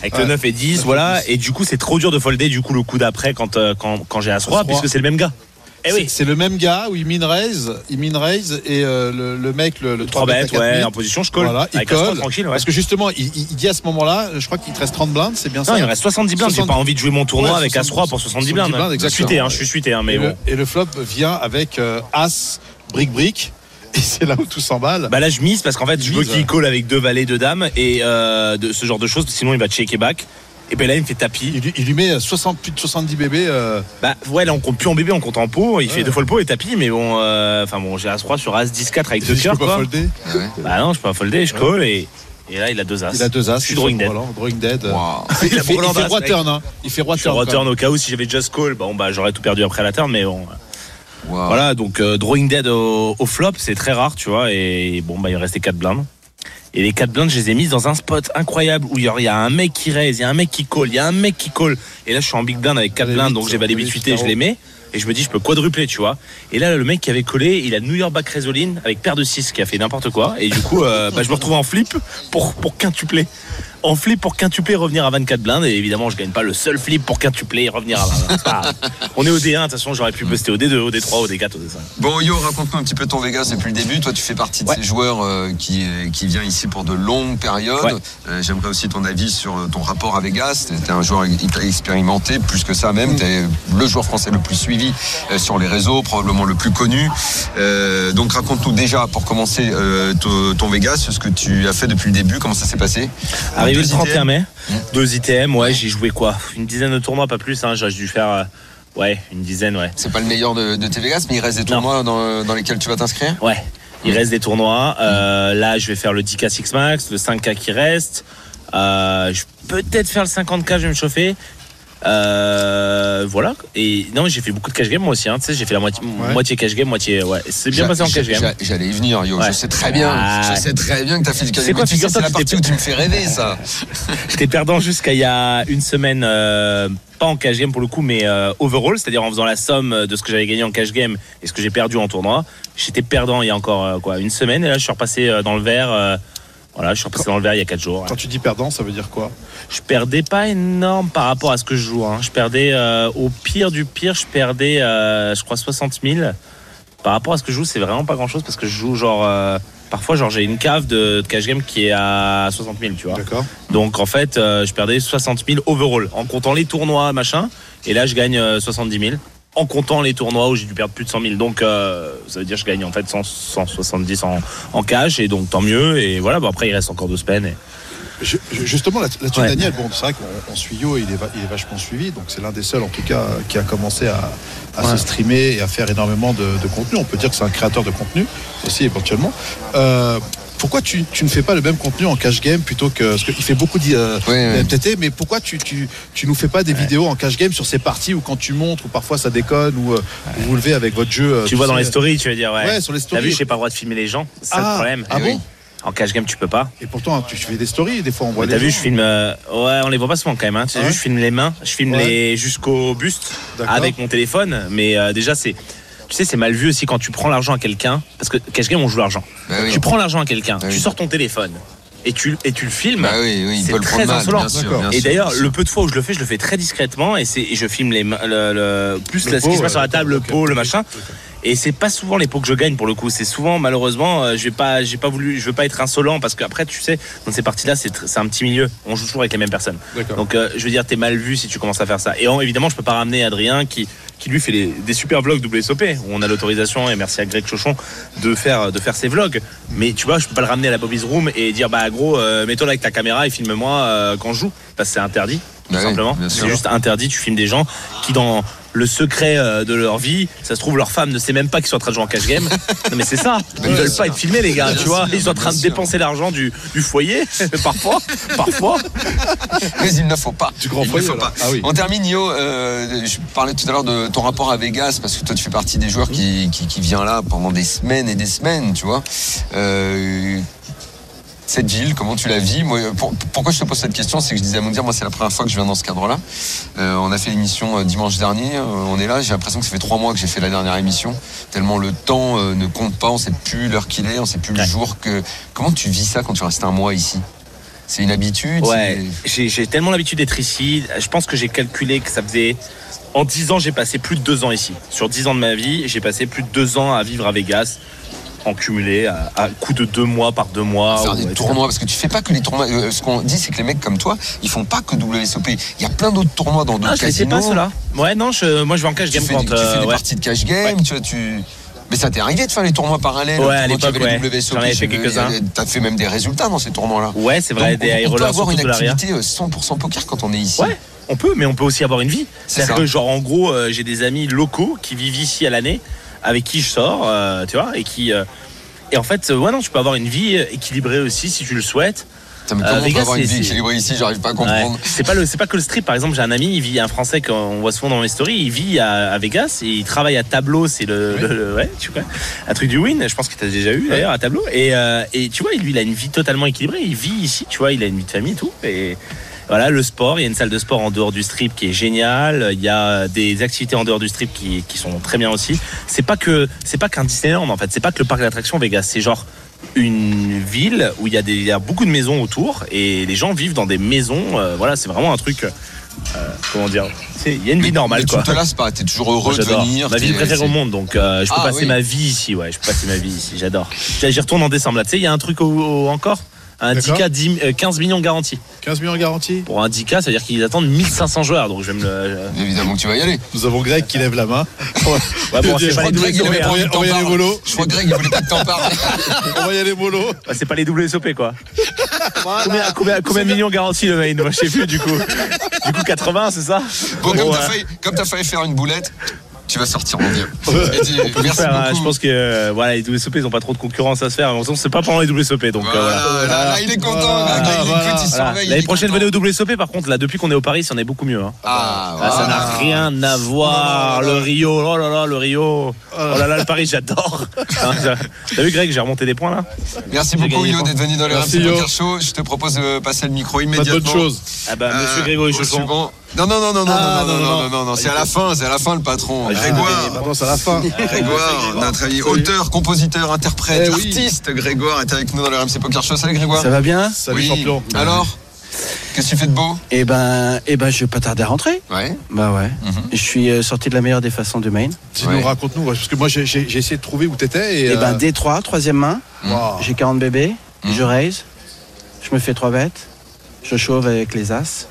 Avec Ouais. le 9 et 10, 9 et voilà. 10. Et du coup, c'est trop dur de folder du coup le coup d'après quand, euh, quand, quand j'ai As-Roi, As-Roi. puisque c'est le même gars. Eh C'est- oui. C'est le même gars où il min raise, il min raise et euh, le, le mec, le, le 3 bêtes ouais, en position, je colle. Voilà, il colle. tranquille, ouais. Parce que justement, il, dit à ce moment-là, je crois qu'il te reste 30 blindes, c'est bien ça Non, il me reste 70 blindes. J'ai 70. pas envie de jouer mon tournoi Ouais, avec 70 As-Roi pour 70 blindes, blindes. Je suis suité, hein, je suis suité, hein, mais et, bon. le, et le flop vient avec euh, As, brick brick. [LAUGHS] Et c'est là où tout s'emballe. Bah là je mise parce qu'en fait je veux Mise. qu'il colle avec deux valets, deux dames et euh, de ce genre de choses, sinon il va checker back. Et ben là il me fait tapis. Il, lui- il lui met 60, plus de 70 bébés. euh, Bah ouais là on compte plus en bébé, on compte en pot. Il Ouais. fait deux fois le pot et tapis, mais bon, euh, enfin bon j'ai As-3 sur As-10-4 avec deux je cœurs peux pas folder. Ah ouais. Bah non je peux pas folder, je colle et, et là il a deux As. Il a deux as. Je suis drawing dead. Roland, Drawing dead. [LAUGHS] Il fait, Il a il fait Roland Das, roi mec. turn. hein. Il fait roi Je turn. au cas où si j'avais just call, bon bah j'aurais tout perdu après la turn, mais bon. Voilà, donc euh, drawing dead au, au flop, c'est très rare, tu vois. Et bon, bah, il restait 4 blindes. Et les 4 blindes, je les ai mises dans un spot incroyable où il y a- il y a un mec qui raise, il y a un mec qui call, il y a un mec qui call. Et là, je suis en big blind avec 4 Allez, blindes, donc j'ai valé allez, 8 vite, 8 et je les mets. Et je me dis, je peux quadrupler, tu vois. Et là, le mec qui avait collé, il a New York Back Résoline avec paire de 6 qui a fait n'importe quoi. Et du coup, euh, bah, je me retrouve en flip pour, pour quintupler. En flip pour quintupler, revenir à 24 blindes. Et évidemment, je gagne pas le seul flip pour quintupler et revenir à 20. C'est pas grave. [LAUGHS] On est au D1, de toute façon, j'aurais pu buster au D2, au D3, au D4, au D5. Bon, Yo, raconte-nous un petit peu ton Vegas depuis le début. Toi, tu fais partie de Ouais. ces joueurs euh, qui, euh, qui vient ici pour de longues périodes. Ouais. Euh, J'aimerais aussi ton avis sur ton rapport à Vegas. Tu es un joueur expérimenté, plus que ça même. Tu es le joueur français le plus suivi euh, sur les réseaux, probablement le plus connu. Donc, raconte-nous déjà, pour commencer, ton, ton Vegas, ce que tu as fait depuis le début, comment ça s'est passé? Arrivé le 31 ITM. mai, deux ITM, ouais, j'ai joué quoi? Une dizaine de tournois, pas plus, hein, j'ai dû faire, euh, ouais, une dizaine, ouais. C'est pas le meilleur de, de tes Vegas, mais il reste des tournois dans, dans lesquels tu vas t'inscrire? Ouais, il reste des tournois. Euh, là, je vais faire le 10K 6 Max, le 5K qui reste. Euh, je vais peut-être faire le 50K, je vais me chauffer. Euh, voilà. Et non, j'ai fait beaucoup de cash game moi aussi. Hein. Tu sais, j'ai fait la moitié, Ouais. moitié cash game, moitié. Ouais, c'est bien passé en cash game. J'allais y venir, Yo. Je sais très bien. Ah. Je sais très bien que t'as fait du cash C'est game. figure-toi c'est la partie où tu me fais rêver, ça. [LAUGHS] J'étais perdant jusqu'à il y a une semaine, euh, pas en cash game pour le coup, mais euh, overall, c'est-à-dire en faisant la somme de ce que j'avais gagné en cash game et ce que j'ai perdu en tournoi. J'étais perdant il y a encore euh, quoi une semaine et là je suis repassé dans le vert. voilà, je suis repassé dans le vert il y a 4 jours. Quand tu dis perdant, ça veut dire quoi? Je perdais pas énorme par rapport à ce que je joue. hein. Je perdais euh, au pire du pire, je perdais, euh, je crois 60 000. Par rapport à ce que je joue, c'est vraiment pas grand-chose parce que je joue genre euh, parfois genre j'ai une cave de, de cash game qui est à 60 000, tu vois. D'accord. Donc en fait, euh, je perdais 60 000 overall en comptant les tournois, machin. Et là, je gagne euh, 70 000 en comptant les tournois où j'ai dû perdre plus de 100 000. Donc euh, ça veut dire que je gagne en fait 100, 170 en, en cash et donc tant mieux. Et voilà, bon, après il reste encore deux semaines. Et... Je- justement, là- là-dessus, Ouais. Daniel, bon, c'est vrai qu'on on suit Yo, il est, il est vachement suivi, donc c'est l'un des seuls, en tout cas, qui a commencé à, à Ouais. se streamer et à faire énormément de, de contenu. On peut dire que c'est un créateur de contenu aussi, éventuellement. Euh, pourquoi tu, tu ne fais pas le même contenu en cash game plutôt que. Parce qu'il fait beaucoup de euh, Ouais, ouais. MTT, mais pourquoi tu, tu, tu nous fais pas des vidéos en cash game sur ces parties où quand tu montres, ou parfois ça déconne, ou euh, vous vous levez avec votre jeu. euh, Tu vois dans les stories, tu veux dire, ouais. Ouais, sur les T'as stories. vu, j'ai pas le droit de filmer les gens. C'est ça Ah, le problème. ah Eh oui. En cash game, tu peux pas. Et pourtant, tu fais des stories, des fois on voit T'as les vu, je filme. euh, Ouais, on les voit pas souvent quand même. Hein. Tu as Ah vu, ouais je filme les mains, je filme Ouais. les jusqu'au buste avec mon téléphone. Mais euh, déjà, c'est. Tu sais, c'est mal vu aussi quand tu prends l'argent à quelqu'un. Parce que cash game, on joue l'argent. Bah oui. Tu prends l'argent à quelqu'un, Bah tu oui. sort ton téléphone et tu, et tu le filmes. Bah oui, oui, il C'est peut le très mal, insolent. bien sûr. D'accord. bien Et d'ailleurs, le peu de fois où je le fais, je le fais très discrètement et, c'est, et je filme les, mains- le, le- plus Le là, ce qui pot, se passe sur la table, le pot, le machin. Et c'est pas souvent les pots que je gagne pour le coup. C'est souvent, malheureusement, euh, je vais pas, j'ai pas voulu, je veux pas être insolent parce qu'après, tu sais, dans ces parties-là, c'est, tr- c'est un petit milieu. On joue toujours avec les mêmes personnes. D'accord. Donc, euh, je veux dire, t'es mal vu si tu commences à faire ça. Et en- évidemment, je peux pas ramener Adrien qui, qui lui fait les- des super vlogs WSOP où on a l'autorisation et merci à Greg Chochon de faire, de faire ses vlogs. Mais tu vois, je peux pas le ramener à la Bobby's Room et dire, bah gros, euh, mets-toi là avec ta caméra et filme-moi euh, quand je joue. Parce que c'est interdit, tout Bah oui, simplement. bien C'est juste interdit. Tu filmes des gens qui, dans le secret euh, de leur vie, ça se trouve, leur femme ne sait même pas qu'ils sont en train de jouer en cash game. [LAUGHS] non, mais c'est ça. Ils Bien veulent pas être filmés, les gars. Bien tu vois, sûr, ils sont en train de dépenser l'argent du, du foyer, [LAUGHS] parfois. parfois. [LAUGHS] Mais il ne faut pas. Du grand il ne faut pas. Ah oui. On termine, Yo. euh, je parlais tout à l'heure de ton rapport à Vegas parce que toi, tu fais partie des joueurs qui, qui, qui vient là pendant des semaines et des semaines, tu vois. Euh, cette ville, comment tu la vis Moi, pour- Pourquoi je te pose cette question C'est que je disais à Moundir, moi c'est la première fois que je viens dans ce cadre-là. Euh, on a fait l'émission euh, dimanche dernier, euh, on est là, j'ai l'impression que ça fait trois mois que j'ai fait la dernière émission, tellement le temps euh, ne compte pas, on sait plus l'heure qu'il est, on sait plus le jour que... Comment tu vis ça quand tu restes un mois ici? C'est une habitude Ouais, j'ai j'ai tellement l'habitude d'être ici. Je pense que j'ai calculé que ça faisait. En 10 ans, j'ai passé plus de 2 ans ici. Sur 10 ans de ma vie, j'ai passé plus de 2 ans à vivre à Vegas, en cumulé, à, à coup de 2 mois par 2 mois. faire des tournois parce que tu fais pas que les tournois euh, ce qu'on dit c'est que les mecs comme toi ils font pas que WSOP il y a plein d'autres tournois dans d'autres Ah, je ne sais casinos pas cela. Ouais, non, je, moi je vais en cash tu game fais, quand. des- tu fais euh, des ouais. parties de cash game Ouais. tu vois tu Mais ça t'est arrivé de faire les tournois parallèles Ouais, à l'époque, ouais. WSOP, J'en avais fait quelques-uns. T'as fait même des résultats dans ces tournois-là. Ouais, c'est vrai, Donc, des on- peut avoir une activité euh, 100% poker quand on est ici. Ouais, on peut, mais on peut aussi avoir une vie. C'est C'est-à-dire ça. que, genre, en gros, euh, j'ai des amis locaux qui vivent ici à l'année, avec qui je sors, euh, tu vois, et qui. euh, et en fait, euh, ouais, non, tu peux avoir une vie équilibrée aussi si tu le souhaites. Putain, mais Euh, Vegas, avoir une vie équilibrée ici J'arrive pas à Ouais. comprendre. C'est pas le, c'est pas que le strip. Par exemple, j'ai un ami, il vit un Français qu'on voit souvent dans mes stories. Il vit à, à Vegas et il travaille à Tableau. C'est le, le- le- ouais, tu vois, un truc du win. Je pense que tu as déjà eu d'ailleurs à Tableau. Et, euh, et tu vois, lui, il a une vie totalement équilibrée. Il vit ici, tu vois, il a une vie de famille et tout. Et voilà, le sport. Il y a une salle de sport en dehors du strip qui est géniale. Il y a des activités en dehors du strip qui, qui sont très bien aussi. C'est pas que, c'est pas qu'un Disneyland en fait. C'est pas que le parc d'attractions Vegas. C'est genre une ville où il y, a des, il y a beaucoup de maisons autour et les gens vivent dans des maisons. euh, voilà, c'est vraiment un truc. euh, comment dire Il y a une vie normale tu quoi. ne te lasses pas, t'es toujours heureux de venir. Ma ville préférée au monde, donc euh, je peux Ah, passer oui. ma vie ici. Ouais, je peux passer ma vie ici. J'adore. J'y retourne en décembre là. Tu sais, il y a un truc au, au- encore? Un D'accord. 10K, 10 euh, 15 millions garantis. 15 millions garantis. Pour un 10K, ça veut dire qu'ils attendent 1500 joueurs. Donc je vais me le. Évidemment que tu vas y aller. Nous avons Greg qui lève la main. [LAUGHS] Ouais, bon, Je crois Greg, il avait hein. Je crois que Greg, il voulait pas que t'en parles. [LAUGHS] On va y aller mollo. Ouais, c'est pas les WSOP quoi. Combien, combien, combien de millions garantis le main Moi je sais plus du coup. Du coup 80 c'est ça? Bon, comme Ouais. t'as failli, comme t'as failli faire une boulette, tu vas sortir mon dieu. [LAUGHS] On peut le faire, hein. Je pense que euh, voilà, les WSOP ils ont pas trop de concurrence à se faire. Cas, c'est pas pendant les WSOP donc euh, voilà. Là, là, il est content. là, Greg, il Voilà. écoute, il Voilà. surveille. il L'année prochaine, venez au WSOP. Par contre, là, depuis qu'on est au Paris, on est beaucoup mieux. hein. Ah, Ah, ça n'a rien à voir. Le Rio, oh là là, le Rio. Oh là là, le Paris, j'adore. [LAUGHS] Hein, T'as vu, Greg, j'ai remonté des points là Merci beaucoup, Yo, d'être venu dans le Merci, RMC. Poker Show. Je te propose de passer le micro Pas de immédiatement. bonnes choses. Ah bah, monsieur Grégory suivant. Non, non, non, non, non, Ah, non, non, non, non, non. non, non, non, c'est à la fin, c'est à la fin le patron. Ah, Grégoire. Pardon, c'est à la fin. [LAUGHS] Grégoire, notre ami auteur, compositeur, interprète, Eh oui. artiste, Grégoire est avec nous dans le RMC Poker Show. Salut Grégoire. Ça va bien Salut Oui. champion. Alors, qu'est-ce que tu fais de beau Eh ben, eh ben, je vais pas tarder à rentrer. Ouais. Bah ouais. Mhm. Je suis euh, sorti de la meilleure des façons de Maine. Sinon, Ouais. raconte-nous. Parce que moi, j'ai j'ai- j'ai essayé de trouver où t'étais. Et, Eh ben, euh, D3, troisième main. wow. J'ai 40 bébés. Mhm. Je raise. Je me fais trois bêtes. Je chauve avec les as.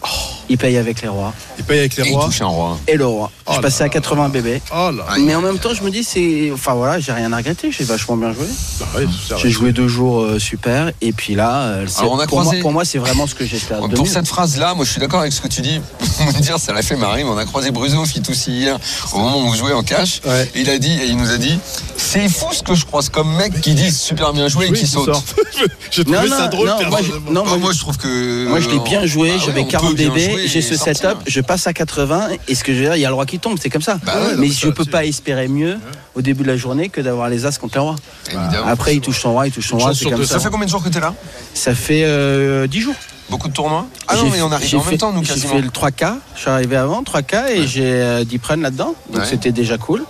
Il paye avec les rois. il paye avec les Et il rois. touche un roi. Et le roi. Oh je passais à là 80 bébés. Oh là. Mais en même temps, je me dis, c'est. Enfin voilà, j'ai rien à regretter. J'ai vachement bien joué. Bah ouais. J'ai joué deux jours euh, super. Et puis là, euh, Alors, on a pour, moi, croisé- pour moi, c'est vraiment ce que j'espère de Pour cette phrase-là, moi je suis d'accord avec ce que tu dis. [LAUGHS] Pour me dire, ça l'a fait marrer, mais on a croisé Bruzo Fitoussi hier, au moment où vous jouez en cash. Ouais. Et il a dit, et il nous a dit, c'est fou ce que je croise comme mec qui dit super bien joué et qui saute. sort. [LAUGHS] J'ai Non, trouvé non, ça drôle. non, moi, je- personnellement. non, moi, moi je trouve que. Moi, je l'ai bien joué. Bah J'avais on peut 40 bien bébés. jouer J'ai ce sortir. setup. Je passe à 80. Et ce que je veux dire, il y a le roi qui tombe. C'est comme ça. Bah ouais, mais je ça, peux tu- pas espérer mieux au début de la journée que d'avoir les as contre le roi. Évidemment. Après, il touche son roi, il touche son roi. comme ça. Ça fait combien de jours que t'es là? Ça fait euh, 10 jours. Beaucoup de tournois? Ah non, J'ai- mais on arrive j'ai en fait- même temps, nous, J'ai quasiment. fait le 3K. Je suis arrivé avant 3K et j'ai euh, 10 prennent là-dedans. Donc Ouais. c'était déjà cool.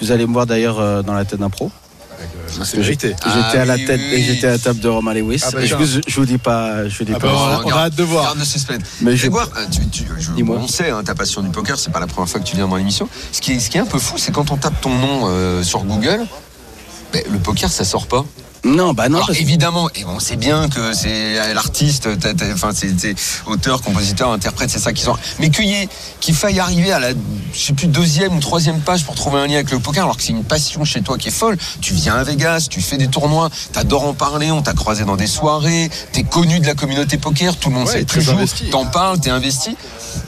Vous allez me voir d'ailleurs euh, dans la tête d'un pro. Vérité. Ah J'étais à la oui, tête oui, et oui. j'étais à la table de Romain Lewis. Ah bah, je, vous, je vous dis pas. Je vous dis Ah pas. bah, on a- regarde, on a hâte de voir. Suspense. Mais je- Grégoire, euh, tu, tu- je- on sait, hein, ta passion du poker, c'est pas la première fois que tu viens dans l'émission. Ce qui, est, ce qui est un peu fou, c'est quand on tape ton nom euh, sur Google, ben, le poker, ça sort pas. Non, bah non. Alors parce évidemment, et on sait bien que c'est l'artiste, enfin c'est auteur, compositeur, interprète, c'est ça qui sort. Mais qu'il qu'il faille arriver à la, je sais plus deuxième ou troisième page pour trouver un lien avec le poker, alors que c'est une passion chez toi qui est folle. Tu viens à Vegas, tu fais des tournois, t'adores en parler, on t'a croisé dans des soirées, t'es connu de la communauté poker, tout le monde Ouais, sait investi. t'en parles, t'es investi.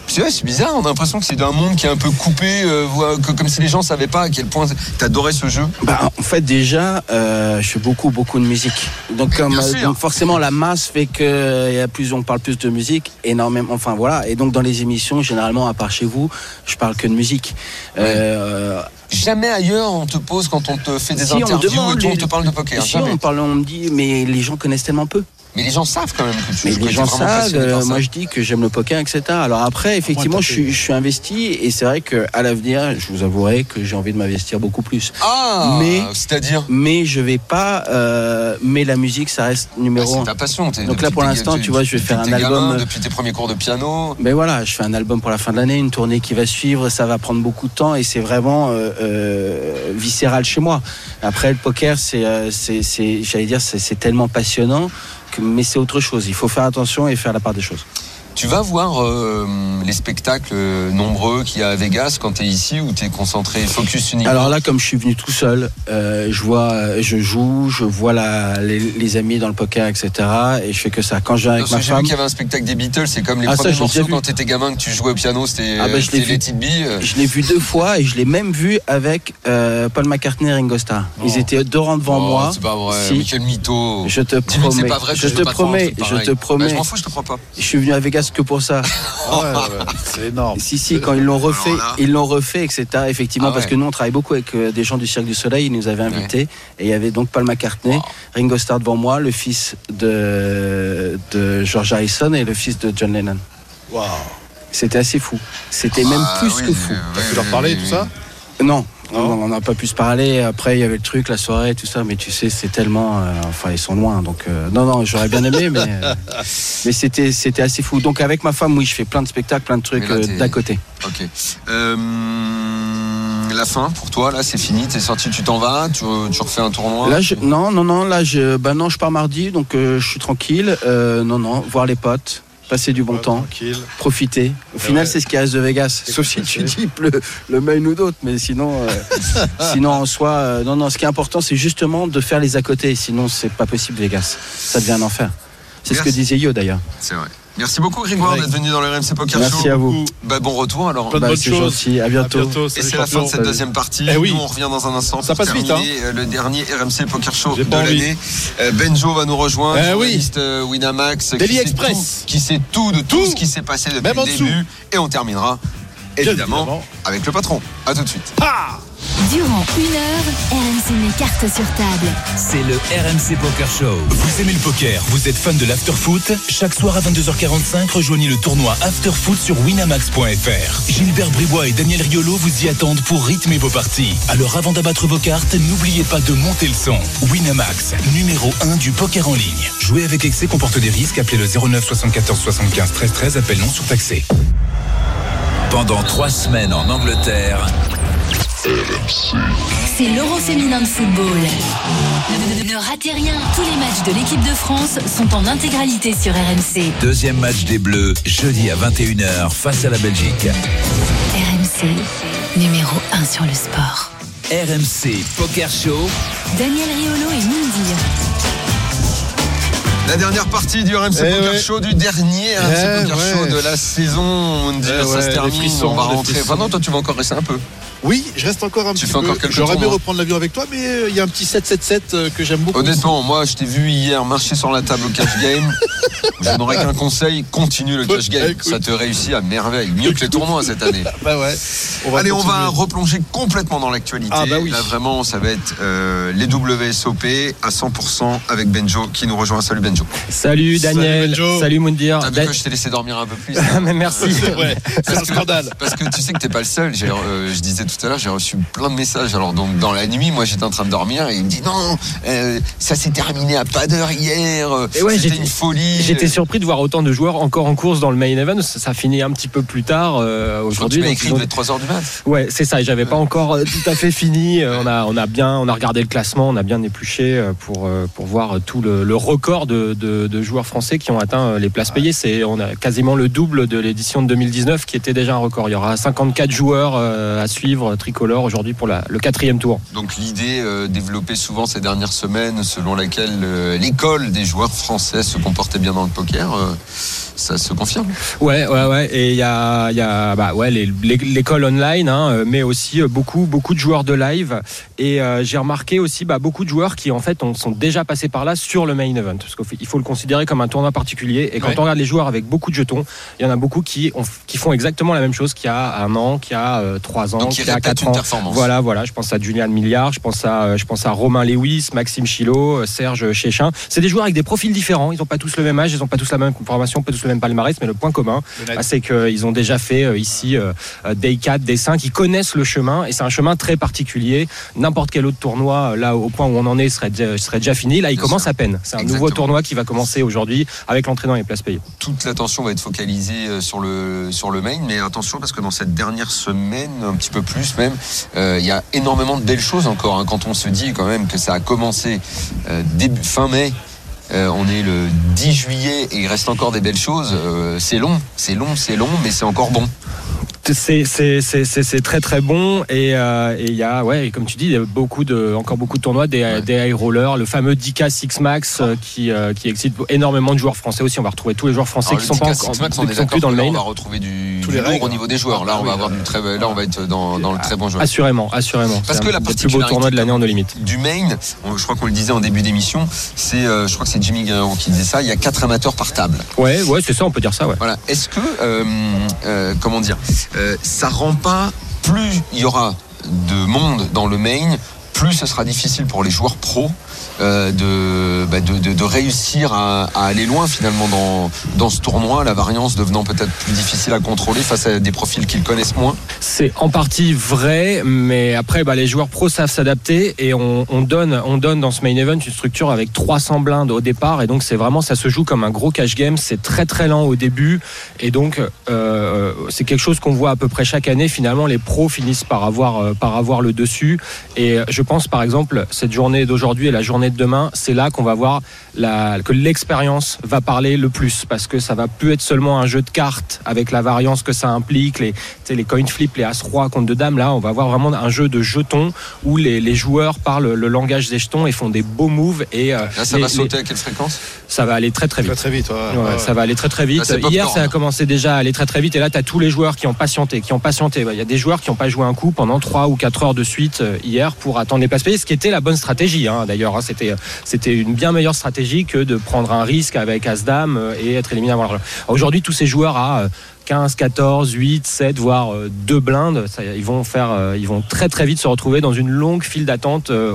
C'est bizarre, on a l'impression que c'est d'un monde qui est un peu coupé, euh, voilà, que- comme si les gens savaient pas à quel point t'adorais ce jeu. Bah, en fait, déjà, euh, je fais beaucoup, beaucoup de musique. Donc, comme, euh, forcément, la masse fait que il y a plus, on parle plus de musique, énormément. Enfin, voilà. Et donc, dans les émissions, généralement, à part chez vous, je parle que de musique. Euh, Jamais ailleurs on te pose quand on te fait des Si, on interviews demande, et tout, on les- te parle de poker. si on parle, on me dit, mais les gens connaissent tellement peu. Mais les gens savent quand même que tu Mais les gens savent, euh, moi je dis que j'aime le poker, etc. Alors après, effectivement, je suis, je suis investi et c'est vrai qu'à l'avenir, je vous avouerai que j'ai envie de m'investir beaucoup plus. Ah, Mais- c'est-à-dire Mais je vais pas. euh, mais la musique, ça reste Ah, numéro c'est un. ta passion. Donc là, pour l'instant, tu- vois, je vais faire un tes gamins, album. depuis tes premiers cours de piano. Mais voilà, je fais un album pour la fin de l'année, une tournée qui va suivre, ça va prendre beaucoup de temps et c'est vraiment euh, euh, viscéral chez moi. Après, le poker, c'est, euh, c'est, c'est- j'allais dire, c'est, c'est tellement passionnant, mais c'est autre chose. Il faut faire attention et faire la part des choses. Tu vas voir euh, les spectacles nombreux qu'il y a à Vegas quand tu es ici ou tu es concentré, focus uniquement Alors là, comme je suis venu tout seul, euh, je vois, je joue, je vois la, les, les amis dans le poker, etc. Et je fais que ça. Quand je viens avec ma que j'ai vu femme, qu'il y avait un spectacle des Beatles, c'est comme les Ah, ça, premiers morceaux vu. quand tu étais gamin que tu jouais au piano, c'était Ah, bah, je vu. Let euh. je l'ai vu deux fois et je l'ai même vu avec euh, Paul McCartney et Ringo Starr. Ils étaient deux rangs devant Oh, moi. C'est pas vrai, Si. mais quel mytho. Je te [LAUGHS] promets. c'est pas vrai, je je te promets. Je te Bah, promets. je m'en fous, je te crois pas. Je suis venu à Vegas que pour ça. [LAUGHS] Ouais, ouais, c'est énorme. Si, si, quand ils l'ont refait, là- ils l'ont refait, etc. Effectivement, Ah parce ouais. que nous, on travaille beaucoup avec euh, des gens du Cirque du Soleil. Ils nous avaient invités. Et il y avait donc Paul McCartney, Wow. Ringo Starr devant moi, le fils de, de George Harrison et le fils de John Lennon. Waouh. C'était assez fou. C'était même Ah, plus oui, que fou. euh, T'as pu leur parler, tout ça? Non. Non. on n'a pas pu se parler. Après, il y avait le truc, la soirée, tout ça. Mais tu sais, c'est tellement. euh, enfin, ils sont loin. Donc, euh, non, non, j'aurais bien aimé, mais, euh, [LAUGHS] mais c'était, c'était assez fou. Donc, avec ma femme, oui, je fais plein de spectacles, plein de trucs d'à côté. Ok. La fin pour toi, là, c'est fini. T'es sorti, tu t'en vas, tu, tu refais un tournoi. Là, je, non, non, non, là, je, bah non, je pars mardi, donc je suis tranquille. Non, non, voir les potes, passer du bon temps, Tranquille. profiter. Au final, ouais. c'est ce qui reste de Vegas. Sauf si tu dis le, le main ou d'autres, mais sinon, euh, [LAUGHS] sinon en soi, euh, non, non, ce qui est important, c'est justement de faire les à côté. Sinon, c'est pas possible, Vegas. Ça devient un enfer. C'est ce que disait Yo d'ailleurs. C'est vrai. Merci beaucoup, Grégoire, d'être venu dans le RMC Poker Merci Show. à vous. Bah, bon retour alors. Plein de Bah, bonnes c'est choses. gentil. À bientôt. À bientôt. Et c'est la fin de cette deuxième partie. Eh oui. Nous, on revient dans un instant Ça pour passe vite, terminer euh, le dernier RMC Poker Show de l'année. Euh, Benjo va nous rejoindre, Eh oui. journaliste euh, Winamax, Daily qui sait Express. tout- qui sait tout de tout, Tout. ce qui s'est passé depuis Même le début. Et on terminera évidemment. avec le patron. À tout de suite. Durant une heure, RMC met cartes sur table. C'est le RMC Poker Show. Vous aimez le poker Vous êtes fan de l'afterfoot? Chaque soir à 22h45, rejoignez le tournoi Afterfoot sur winamax.fr. Gilbert Bribois et Daniel Riolo vous y attendent pour rythmer vos parties. Alors avant d'abattre vos cartes, n'oubliez pas de monter le son. Winamax, numéro 1 du poker en ligne. Jouer avec excès comporte des risques. Appelez le 09 74 75 13 13. Appel non surtaxé. Pendant trois semaines en Angleterre, C'est l'Euro féminin de football. Ne, ne- ne ratez rien. Tous les matchs de l'équipe de France sont en intégralité sur RMC. deuxième match des Bleus, jeudi à 21h face à la Belgique. RMC, numéro 1 sur le sport. RMC Poker Show, Daniel Riolo et Mindir. La dernière partie du RMC Eh Poker ouais. Show, du dernier RMC Eh Poker ouais. Show de la saison. On dit, Eh ça ouais, se termine, frissons, on va rentrer. Enfin non, toi tu vas encore rester un peu. Oui, je reste encore un Tu petit fais peu. encore quelques J'aurais aimé tournois. reprendre l'avion avec toi, mais euh, il y a un petit 7-7-7 euh, que j'aime beaucoup. Honnêtement, moi je t'ai vu hier marcher sur la table au cash game. [LAUGHS] je n'aurais qu'un conseil, continue le cash game. Écoute. Ça te réussit à merveille. Mieux que les tournois cette année. [LAUGHS] Bah ouais. Allez, on va replonger complètement dans l'actualité. Ah bah oui. Là, vraiment, ça va être euh, les WSOP à 100% avec Benjo qui nous rejoint. Salut Benjo. Salut Daniel, Benjo. salut Moundir. T'as vu Dan- que je t'ai laissé dormir un peu plus [LAUGHS] Mais merci. C'est vrai, c'est un scandale. Parce que tu sais que t'es pas le seul. Euh, je disais tout à l'heure, j'ai reçu plein de messages. Alors donc dans la nuit, moi j'étais en train de dormir et il me dit non, euh, ça s'est terminé à pas d'heure hier. Et ouais, C'était j'étais- une folie. J'étais surpris de voir autant de joueurs encore en course dans le main event. Ça, ça finit un petit peu plus tard euh, tu aujourd'hui. m'as donc écrit ils ont- il devait être 3h du mat. Ouais, c'est ça. J'avais pas encore euh, tout à fait fini. On a, on a bien, on a regardé le classement, on a bien épluché pour pour voir tout le, le record de, de, de joueurs français qui ont atteint les places payées. C'est, on a quasiment le double de l'édition de 2019, qui était déjà un record. Il y aura 54 joueurs à suivre tricolore aujourd'hui pour la, le quatrième tour. Donc l'idée euh, développée souvent ces dernières semaines, selon laquelle euh, l'école des joueurs français se comportait bien dans le poker, euh, ça se confirme. Ouais, ouais, ouais. Et il y a, il y a bah, ouais, l'école online, hein, mais aussi beaucoup, beaucoup de joueurs de live. Et euh, j'ai remarqué aussi bah, beaucoup de joueurs qui en fait ont- sont déjà passés par là sur le main event. Parce qu'il faut le considérer comme un tournoi particulier. Et quand Ouais. on regarde les joueurs avec beaucoup de jetons, il y en a beaucoup qui, ont- qui font exactement la même chose qu'il y a un an, qu'il y a euh, trois ans, qu'il il y a quatre ans. Voilà, voilà. Je pense à Julian Milliard, je pense à, euh, je pense à Romain Lewis, Maxime Chilo, euh, Serge Chéchin. C'est des joueurs avec des profils différents. Ils n'ont pas tous le même âge, ils n'ont pas tous la même formation, pas tous le même palmarès, mais le point commun, Le net. ah, c'est qu'ils ont déjà fait ici Day 4, Day 5, ils connaissent le chemin et c'est un chemin très particulier. N'importe quel autre tournoi, euh, là au point où on en est, serait déjà, serait déjà fini. Là, il commence à peine. C'est un nouveau tournoi qui va commencer aujourd'hui avec l'entrée dans les places payées. Toute l'attention va être focalisée euh, sur le, sur le main, mais attention parce que dans cette dernière semaine, un petit peu plus même, euh, il y a énormément de belles choses encore. hein, quand on se dit quand même que ça a commencé euh, début, fin mai Euh, on est le 10 juillet et il reste encore des belles choses. Euh, c'est long, c'est long, c'est long, mais c'est encore bon. C'est très très bon et euh, il y a ouais et comme tu dis il y a beaucoup de encore beaucoup de tournois des, des high rollers le fameux 10K Six Max euh, qui euh, qui excite énormément de joueurs français aussi on va retrouver tous les joueurs français Alors, qui le sont pas encore Six Max, on est plus dans le là, on main va retrouver du, Tous du les lourd règles. au niveau des joueurs. Là, on va avoir du très, là, on va être dans, dans le très bon joueur. assurément assurément Parce que la plus beaux tournois de l'année en no limite du main, on- je crois qu'on le disait en début d'émission, c'est, euh, je crois que c'est Jimmy Guerrero qui disait ça. Il y a quatre amateurs par table. ouais ouais c'est ça on peut dire ça ouais Voilà. Est-ce que, euh, euh, dire, euh, ça rend pas plus il y aura de monde dans le main, plus ce sera difficile pour les joueurs pros euh, de, bah, de, de- réussir à, aller loin finalement dans, dans ce tournoi, la variance devenant peut-être plus difficile à contrôler face à des profils qu'ils connaissent moins. C'est en partie vrai, mais après, bah, les joueurs pros savent s'adapter et on, on donne, on donne dans ce main event une structure avec 300 blindes au départ et donc c'est vraiment, ça se joue comme un gros cash game. C'est très très lent au début et donc euh, c'est quelque chose qu'on voit à peu près chaque année. Finalement, les pros finissent par avoir, euh, par avoir le dessus et je pense par exemple cette journée d'aujourd'hui et la journée de demain, c'est là qu'on va voir la, que l'expérience va parler le plus parce que ça va plus être seulement un jeu de cartes avec la variance que ça implique, les, tu sais, les coin flips, les as-roi contre deux dames. Là, on va avoir vraiment un jeu de jetons où les, les joueurs parlent le langage des jetons et font des beaux moves. Et euh, Là, ça les- va les- sauter à quelle fréquence? Ça va aller très très vite. Très très vite. ouais, Ouais, ouais. Ça va aller très très vite. Là, Hier, ça a commencé déjà à aller très très vite. Et là, tu as tous les joueurs qui ont patienté, qui ont patienté. Il y a des joueurs qui n'ont pas joué un coup pendant 3 ou 4 heures de suite euh, hier pour attendre les places payées, ce qui était la bonne stratégie. hein, D'ailleurs, hein. c'était c'était une bien meilleure stratégie que de prendre un risque avec As-Dame euh, et être éliminé avant. Aujourd'hui, tous ces joueurs à euh, 15, 14, 8, 7, voire euh, deux blindes, ça, ils vont faire, euh, ils vont très très vite se retrouver dans une longue file d'attente euh,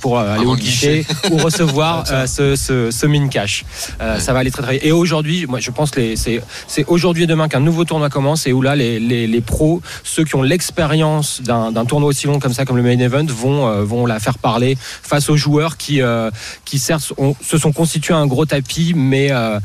pour euh, aller au guichet ou recevoir [LAUGHS] euh, ce, ce, ce min cash. Euh, Ça va aller très très vite. Et aujourd'hui, moi je pense que c'est c'est aujourd'hui et demain qu'un nouveau tournoi commence et où là les, les, les pros, ceux qui ont l'expérience d'un d'un tournoi aussi long comme ça, comme le main event, vont euh, vont la faire parler face aux joueurs qui euh, qui certes ont- se sont constitués un gros tapis, mais euh,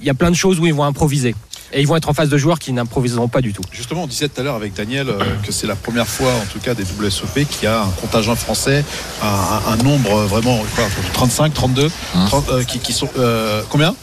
il y a plein de choses où ils vont improviser. Et ils vont être en face de joueurs qui n'improviseront pas du tout. Justement, on disait tout à l'heure avec Daniel euh, que c'est la première fois, en tout cas, des WSOP qui a un contingent français, un, nombre vraiment, quoi, 35, 32, Hein 30, euh, qui, qui sont. euh, combien?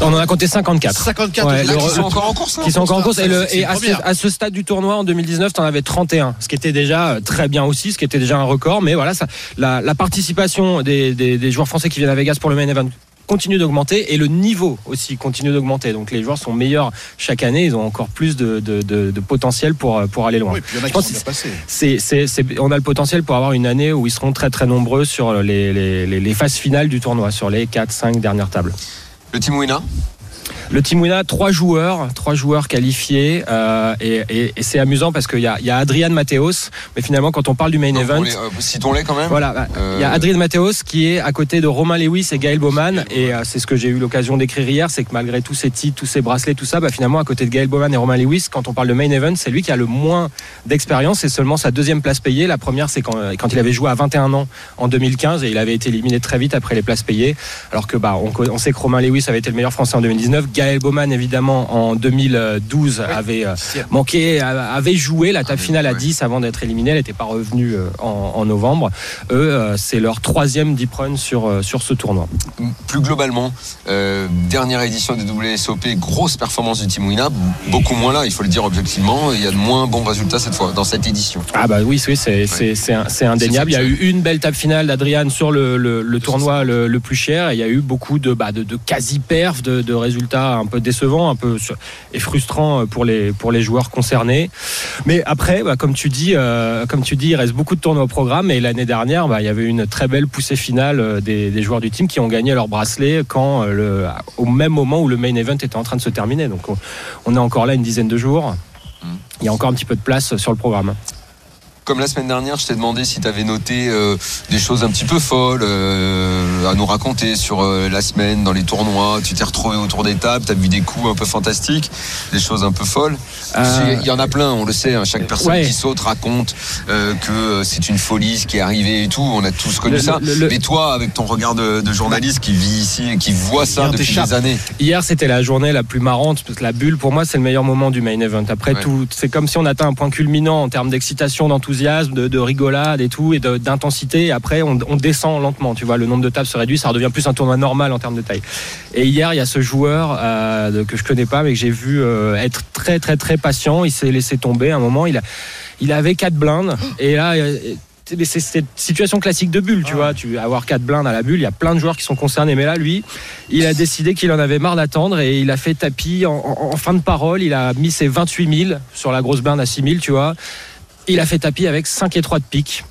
On en a compté 54. 54 Ouais, Là, le- qui sont encore en course. là qui sont encore en course. Et, le- à, ce, première. à ce stade du tournoi, en 2019, tu en avais 31, ce qui était déjà euh, très bien aussi, ce qui était déjà un record. Mais voilà, ça, la, la participation des, des- des joueurs français qui viennent à Vegas pour le main event continue d'augmenter et le niveau aussi continue d'augmenter. Donc les joueurs sont meilleurs chaque année, ils ont encore plus de, de- de- de potentiel pour, pour aller loin. Oui, puis il y en a Je qui pense sont bien que passés. c'est, c'est- c'est- on a le potentiel pour avoir une année où ils seront très très nombreux sur les, les- les- les phases finales du tournoi, sur les 4-5 dernières tables. Le Team Wina? Le Team Wina, trois joueurs, trois joueurs qualifiés, euh, et, et- et c'est amusant parce qu'il y a, il y a Adrian Mateos, mais finalement quand on parle du main event, euh, Citons-les quand même. voilà, bah, il y a Euh, Adrian Mateos qui est à côté de Romain Lewis et Gaël Bowman, et c'est ce que j'ai eu l'occasion d'écrire hier, c'est que malgré tous ces titres, tous ces bracelets, tout ça, bah, finalement à côté de Gaël Bowman et Romain Lewis, quand on parle de main event, c'est lui qui a le moins d'expérience, c'est seulement sa deuxième place payée. La première, c'est quand, quand il avait joué à 21 ans en 2015 et il avait été éliminé très vite après les places payées. Alors que bah, on, on sait que Romain Lewis avait été le meilleur français en 2019. Gaël Bowman, évidemment, en 2012 avait euh, manqué, a- avait joué la table finale à ouais. 10 avant d'être éliminé. Elle n'était pas revenue euh, en, en novembre. Eux, euh, c'est leur troisième deep run sur, euh, sur ce tournoi. plus globalement, euh, dernière édition des WSOP, grosse performance du Team Wina, beaucoup moins là, il faut le dire objectivement, il y a de moins bons résultats cette fois, dans cette édition. Ah bah oui, oui c'est indéniable. Il y a eu une belle table finale d'Adrian sur le, le- le tournoi le, le plus cher. Et il y a eu beaucoup de, bah, de, de quasi-perf, de, de résultats un peu décevants, un peu et frustrants pour les, pour les joueurs concernés. Mais après, bah, comme tu dis, euh, comme tu dis, il reste beaucoup de tournois au programme. Et l'année dernière, bah, il y avait une très belle poussée finale euh, des, des joueurs du team qui ont gagné leur bracelet quand euh, le, au même moment où le main event était en train de se terminer. Donc on, on est encore là une dizaine de jours. Il y a encore un petit peu de place sur le programme. Comme la semaine dernière, je t'ai demandé si tu avais noté euh, des choses un petit peu folles euh, à nous raconter sur euh, la semaine dans les tournois. Tu t'es retrouvé autour des tables, tu as vu des coups un peu fantastiques, des choses un peu folles. Il y en a plein, on le sait. hein, chaque personne ouais. qui saute raconte que c'est une folie ce qui est arrivé et tout. On a tous connu Le- ça. le- le- Mais toi, avec ton regard de, de journaliste qui vit ici et qui voit ça depuis des années. Hier, c'était la journée la plus marrante parce que la bulle, pour moi, c'est le meilleur moment du main event. Après Ouais. tout, c'est comme si on atteint un point culminant en termes d'excitation, d'enthousiasme de, de rigolade et tout, et d'intensité. Après, on, descend lentement. Tu vois, le nombre de tables se réduit, ça redevient plus un tournoi normal en termes de taille. Et hier, il y a ce joueur euh, que je connais pas, mais que j'ai vu euh, être très, très, très patient. Il s'est laissé tomber. À un moment, il a, il avait quatre blindes, et là. euh, c'est cette situation classique de bulle, tu vois. Tu avoir quatre blindes à la bulle, il y a plein de joueurs qui sont concernés. Mais là, lui, il a décidé qu'il en avait marre d'attendre et il a fait tapis en, en- en fin de parole. Il a mis ses 28 000 sur la grosse blinde à 6 000, tu vois. Il a fait tapis avec 5 et 3 de pique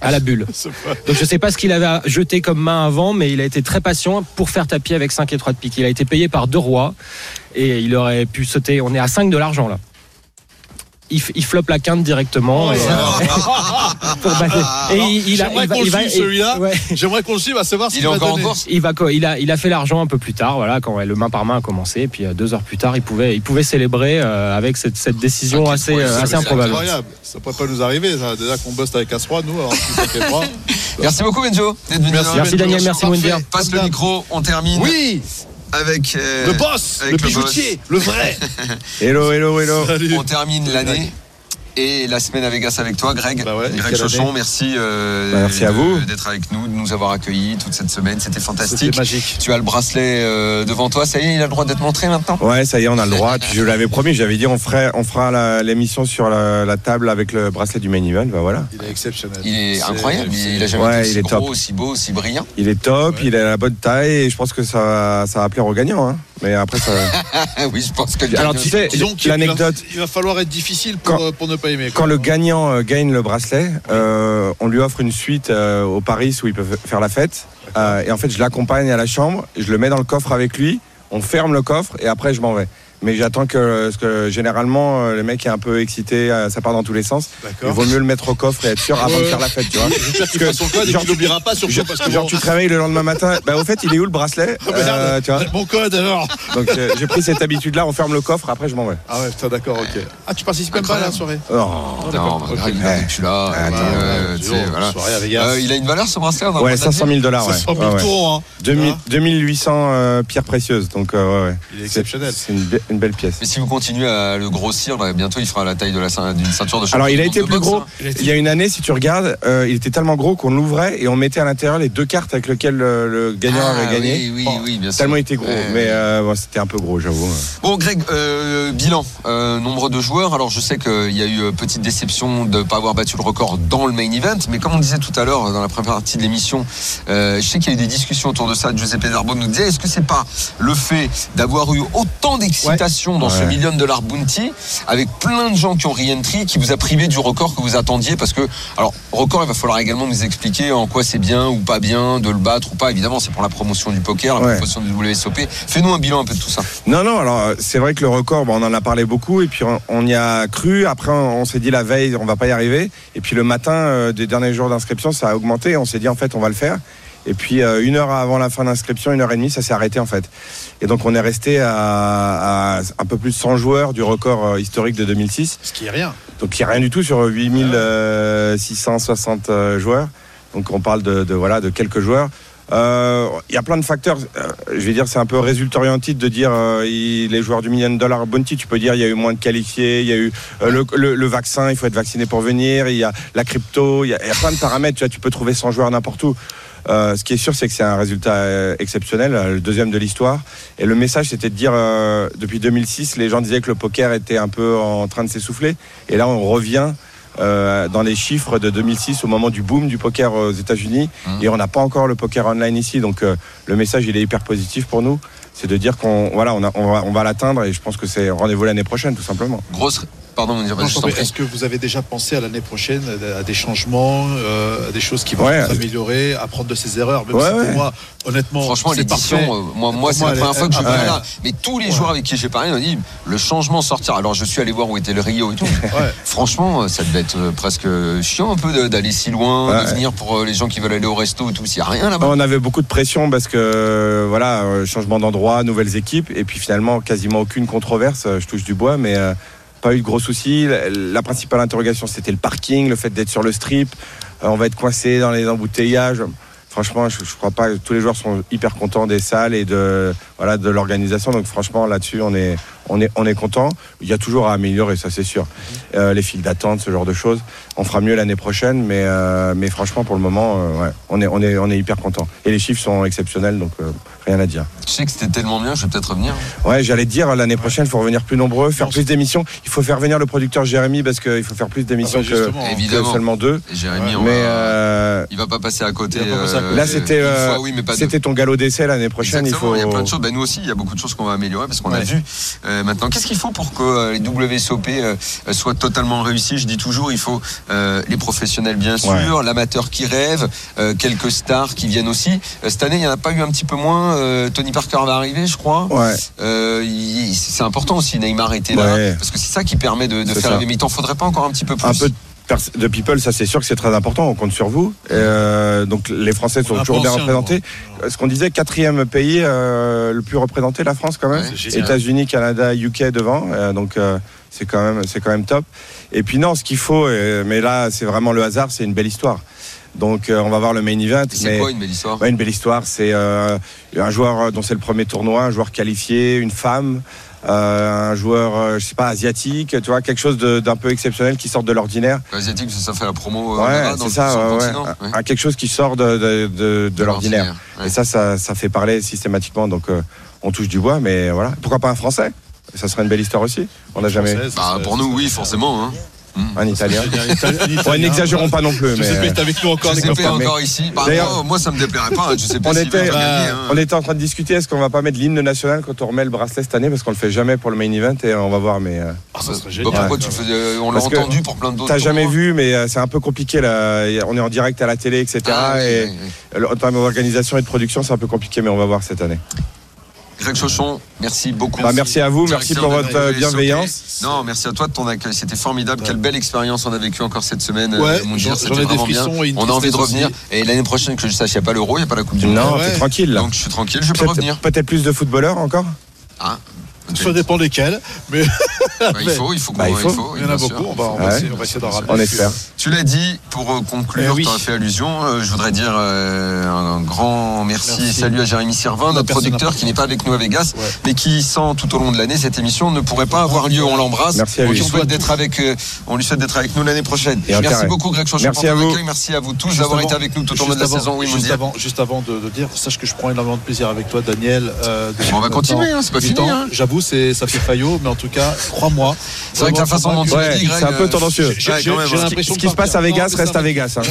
à la bulle. [LAUGHS] Donc je sais pas ce qu'il avait jeté comme main avant, mais il a été très patient pour faire tapis avec 5 et 3 de pique. Il a été payé par deux rois et il aurait pu sauter. On est à 5 de l'argent là. Il, il floppe la quinte directement. et, euh, [LAUGHS] et il, il a- J'aimerais il va- qu'on le va- suive, celui-là. ouais. J'aimerais qu'on le suive à savoir ce Il qu'il est va encore en donner. Il va il a il a fait l'argent un peu plus tard voilà quand ouais, le main par main a commencé et puis euh, deux heures plus tard il pouvait il pouvait célébrer euh, avec cette, cette décision Ah, assez euh, improbable. Incroyable. Ça pourrait pas nous arriver, ça. Déjà qu'on bosse avec As-Roi, nous, alors si ça fait pas. [LAUGHS] Merci beaucoup, Benjo. Merci, Daniel, merci. Moundir. Passe le micro, on termine Oui, avec. euh, le boss, avec le le boss. bijoutier, le vrai. [LAUGHS] Hello, hello, hello. Salut. On termine l'année. Et la semaine à Vegas avec toi, Greg. Bah ouais, Greg Chauchon, année. merci, euh, Bah, merci à vous. d'être avec nous, de nous avoir accueillis toute cette semaine. C'était fantastique. magique. Tu as le bracelet euh, devant toi. Ça y est, il a le droit d'être montré maintenant? Ouais, ça y est, on a le droit. [LAUGHS] Je l'avais promis, j'avais dit on ferait, on fera l'émission sur la, la table avec le bracelet du main event. Bah voilà. Il est exceptionnel. Il est incroyable. Il, il a jamais Ouais, été aussi il est gros, top. aussi beau, aussi brillant. Il est top, Ouais. il a la bonne taille et je pense que ça, ça va plaire aux gagnants. hein. Mais après, ça. [LAUGHS] oui, je pense que. Alors tu sais, l'anecdote. il va falloir être difficile pour, Quand- euh, pour ne pas aimer. Quand le gagnant euh, gagne le bracelet, euh, on lui offre une suite euh, au Paris où il peut faire la fête. Euh, et en fait, je l'accompagne à la chambre, je le mets dans le coffre avec lui, on ferme le coffre et après je m'en vais. Mais j'attends que, parce que généralement, euh, le mec est un peu excité, euh, ça part dans tous les sens. Il vaut mieux le mettre au coffre et être sûr avant de faire la fête, tu vois. J'espère qu'il son code et genre, qu'il n'oubliera pas surtout Genre, parce que genre, bon- tu te réveilles le lendemain matin, bah au fait il est où le bracelet? Ah. Euh, tu vois Mon code alors Donc j'ai pris cette habitude là, on ferme le coffre, après je m'en vais. Ah ouais, putain, d'accord, ok. Ah, tu participes même pas à la soirée? Oh. Non, ok. Greg, il est plus là. Euh. Euh, il a une valeur ce bracelet Ouais, droit de la 500 dire 000 dollars, ouais. 500 000 Ouais, ouais. tours, hein. 2000 Hein 2800 euh, pierres précieuses, donc ouais, ouais. Il est exceptionnel. Une, be- une belle pièce. Mais si vous continuez à le grossir, là, bientôt il fera la taille de la ceint- d'une ceinture de champion. Alors il a été plus boxe, gros. hein. Il y a une année, si tu regardes, euh, il était tellement gros qu'on l'ouvrait et on mettait à l'intérieur les deux cartes avec lesquelles le, le gagnant Ah, avait gagné. Oui, oui, Bon, oui, bien sûr. Tellement il était gros, Ouais, mais euh, bon, c'était un peu gros, j'avoue. Bon, Greg, euh, bilan, euh, nombre de joueurs. Alors, je sais qu'il y a eu petite déception de ne pas avoir battu le record dans le main event, mais comme on disait tout à l'heure dans la première partie de l'émission, euh, je sais qu'il y a eu des discussions autour de ça. Giuseppe Darbo nous disait est-ce que c'est pas le fait d'avoir eu autant d'excitation dans ce million dollar bounty, avec plein de gens qui ont re-entry, qui vous a privé du record que vous attendiez Parce que, alors, record, il va falloir également nous expliquer en quoi c'est bien ou pas bien de le battre ou pas. Évidemment, c'est pour la promotion du poker, la Ouais. promotion du WSOP. Fais-nous un bilan un peu de tout ça. Non, non, alors c'est vrai que le record, bon, on en a parlé beaucoup et puis on, on y a cru. Après, on, on s'est dit la veille, on va pas y arriver. Et puis le matin euh, des derniers jours d'inscription, ça a augmenté. On s'est dit en fait, on va le faire. Et puis euh, une heure avant la fin d'inscription, une heure et demie, ça s'est arrêté en fait. Et donc on est resté à, à un peu plus de 100 joueurs du record euh, historique de 2006. Ce qui est rien. Donc il n'y a rien du tout sur 8660 euh, joueurs. Donc on parle de, de, voilà de quelques joueurs. Euh, Il y a plein de facteurs. Euh, je vais dire c'est un peu résultat orienté de dire euh, il- les joueurs du million dollar bounty. Tu peux dire il y a eu moins de qualifiés, il y a eu le, le- le vaccin, il faut être vacciné pour venir. Il y a la crypto, il y a, y a plein de paramètres. Tu vois, tu peux trouver 100 joueurs n'importe où. Euh, ce qui est sûr, c'est que c'est un résultat euh, exceptionnel, euh, le deuxième de l'histoire. Et le message, c'était de dire, euh, depuis 2006, les gens disaient que le poker était un peu en train de s'essouffler. Et là, on revient euh, dans les chiffres de 2006 au moment du boom du poker aux États-Unis. Mhm. Et on n'a pas encore le poker online ici. Donc le message, il est hyper positif pour nous. C'est de dire qu'on voilà, on, a- on va, on va l'atteindre. Et je pense que c'est rendez-vous l'année prochaine, tout simplement. Grosse. Pardon. Est-ce que vous avez déjà pensé à l'année prochaine à des changements, euh, à des choses qui vont Ouais. s'améliorer, apprendre de ses erreurs Même Ouais, si pour ouais. moi, honnêtement, Franchement, l'édition, euh, moi, moi c'est la première fois que je ah, viens ouais. là. Mais tous les joueurs avec qui j'ai parlé m'ont dit le changement sortir. Alors, je suis allé voir où était le Rio et tout. Franchement, euh, ça devait être euh, presque chiant un peu d'aller si loin, de venir pour les gens qui veulent aller au resto et tout. S'il n'y a rien là-bas. On avait beaucoup de pression parce que voilà, changement d'endroit, nouvelles équipes, et puis finalement quasiment aucune controverse. Je touche du bois, mais euh, pas eu de gros soucis. La, principale interrogation, c'était le parking, le fait d'être sur le strip. Euh, on va être coincé dans les embouteillages. Franchement, je, je crois pas. Tous les joueurs sont hyper contents des salles et de voilà, de l'organisation. Donc franchement, là-dessus, on est, on est, on est content. Il y a toujours à améliorer, ça c'est sûr. Euh, les files d'attente, ce genre de choses. On fera mieux l'année prochaine, mais, euh, mais franchement, pour le moment, euh, ouais, on est, on est, on est hyper content. Et les chiffres sont exceptionnels, donc euh, rien à dire. Tu sais que c'était tellement bien, je vais peut-être revenir. Ouais, j'allais te dire, l'année prochaine, il faut revenir plus nombreux, faire plus d'émissions. Il faut faire venir le producteur Jérémy parce qu'il faut faire plus d'émissions Ah bah, que, Évidemment. seulement deux. Et Jérémy, on Mais va- euh, il va pas passer à côté. Il va pas passer à côté. là, c'était euh, oui, mais pas deux. c'était ton galop d'essai l'année prochaine. Il faut. il y a plein de choses. Ben, nous aussi, il y a beaucoup de choses qu'on va améliorer parce qu'on a Ouais. vu euh, maintenant. Qu'est-ce qu'il faut pour que euh, les WSOP euh, soient totalement réussis? Je dis toujours, il faut euh, les professionnels bien sûr, Ouais. l'amateur qui rêve, quelques stars qui viennent aussi. Cette année, il n'y en a pas eu un petit peu moins. Tony Parker va arriver, je crois. Ouais. C'est important aussi. Neymar était là parce que c'est ça qui permet de, de faire ça. il t'en faudrait pas encore un petit peu plus? un peu de, people, ça c'est sûr que c'est très important. On compte sur vous. Euh, donc les Français sont toujours bien représentés. Euh, Ce qu'on disait, quatrième pays euh, le plus représenté, la France quand même. Ouais. États-Unis, Canada, UK devant. Euh, donc euh, c'est quand même c'est quand même top. Et puis non, ce qu'il faut, euh, mais là c'est vraiment le hasard, c'est une belle histoire. Donc euh, on va voir le main event. C'est quoi une belle histoire? Ouais, une belle histoire. C'est euh, un joueur dont c'est le premier tournoi, un joueur qualifié, une femme, euh, un joueur, euh, je sais pas, asiatique, tu vois, quelque chose de- d'un peu exceptionnel qui sort de l'ordinaire. Asiatique, ça fait la promo. euh, Ouais, dans c'est le- ça, sur le ouais, ouais. continent. Ouais. Un- quelque chose qui sort de, de, de- de l'ordinaire. ouais. Et ça, ça, ça fait parler systématiquement. Donc euh, on touche du bois, mais voilà. Pourquoi pas un Français? Ça serait une belle histoire aussi. On n'a jamais. Bah, pour nous, oui, forcément. Hein. Un Italien. Ouais, n'exagérons pas non plus. Mais, Giuseppe euh, est avec nous encore. Est copains. encore ici. Bah, D'ailleurs- moi, ça me déplairait pas. Je sais pas On était, hein. on était en train de discuter est-ce qu'on va pas mettre l'hymne national quand on remet le bracelet cette année parce qu'on le fait jamais pour le main event et on va voir mais euh, Ah, ça serait Bah, génial. pourquoi tu faisais euh, On l'a entendu pour plein d'autres. T'as jamais vu, mais euh, c'est un peu compliqué là. On est en direct à la télé, etc. Ah, en termes d'organisation et de production, c'est un peu compliqué, mais on va voir cette année. Greg Chauchon, merci beaucoup. Bah, merci à vous, merci pour votre euh, bienveillance. Non, merci à toi de ton accueil. C'était formidable. Quelle belle expérience on a vécu encore cette semaine. Ouais, euh, mon j'en- Dieu, j'en c'était vraiment bien. On a envie de revenir. Et l'année prochaine, que je sache, il n'y a pas l'euro, il n'y a pas la Coupe du Monde. Non, Ouais. t'es tranquille là. Donc je suis tranquille, je peux Peut-être revenir. peut-être plus de footballeurs encore? Ah, Ça dépend desquels, mais bah, il faut, il faut qu'on Bah, il il faut. il y en a beaucoup. sûr. On va, on va Ouais. essayer, on va essayer d'en. On espère. Tu l'as dit, pour euh, conclure, Euh, oui. tu as fait allusion. euh, je voudrais dire euh, un grand merci, et salut à Jérémy Servin, notre producteur qui n'est pas avec nous à Vegas, Ouais. mais qui sent tout au long de l'année cette émission ne pourrait pas avoir lieu. On l'embrasse. Merci à on lui. lui souhaite d'être avec, euh, on lui souhaite d'être avec nous l'année prochaine. Et Merci carré. beaucoup Greg Merci pour à ton vous. accueil. Merci à vous tous d'avoir été avec nous tout au long de la saison. Juste avant, de, dire, sache que je prends énormément de plaisir avec toi, Daniel. On va continuer, hein, c'est pas fini, ans. C'est ça fait faillot, mais en tout cas, crois-moi. C'est vrai que la façon dont Ouais, c'est un peu euh, tendancieux. J'ai hein. l'impression Ce qui se passe à. Vegas reste ça à Vegas. hein.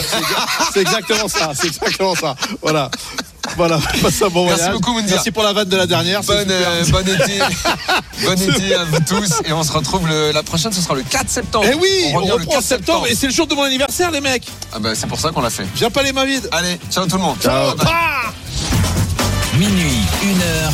C'est exactement ça, c'est exactement ça. Voilà. Voilà, [LAUGHS] passe un bon Merci voyage. beaucoup, Moundir. Merci pour la vanne de la dernière. c'est Bon, super. euh, bon été, [LAUGHS] bon été à vous tous et on se retrouve le- la prochaine, ce sera le 4 septembre. Eh oui, on, reprend en septembre et c'est le jour de mon anniversaire, les mecs. Ah bah c'est pour ça qu'on l'a fait. Viens pas les mains vides. Allez, ciao tout le monde. Ciao. Bye. Minuit, une heure.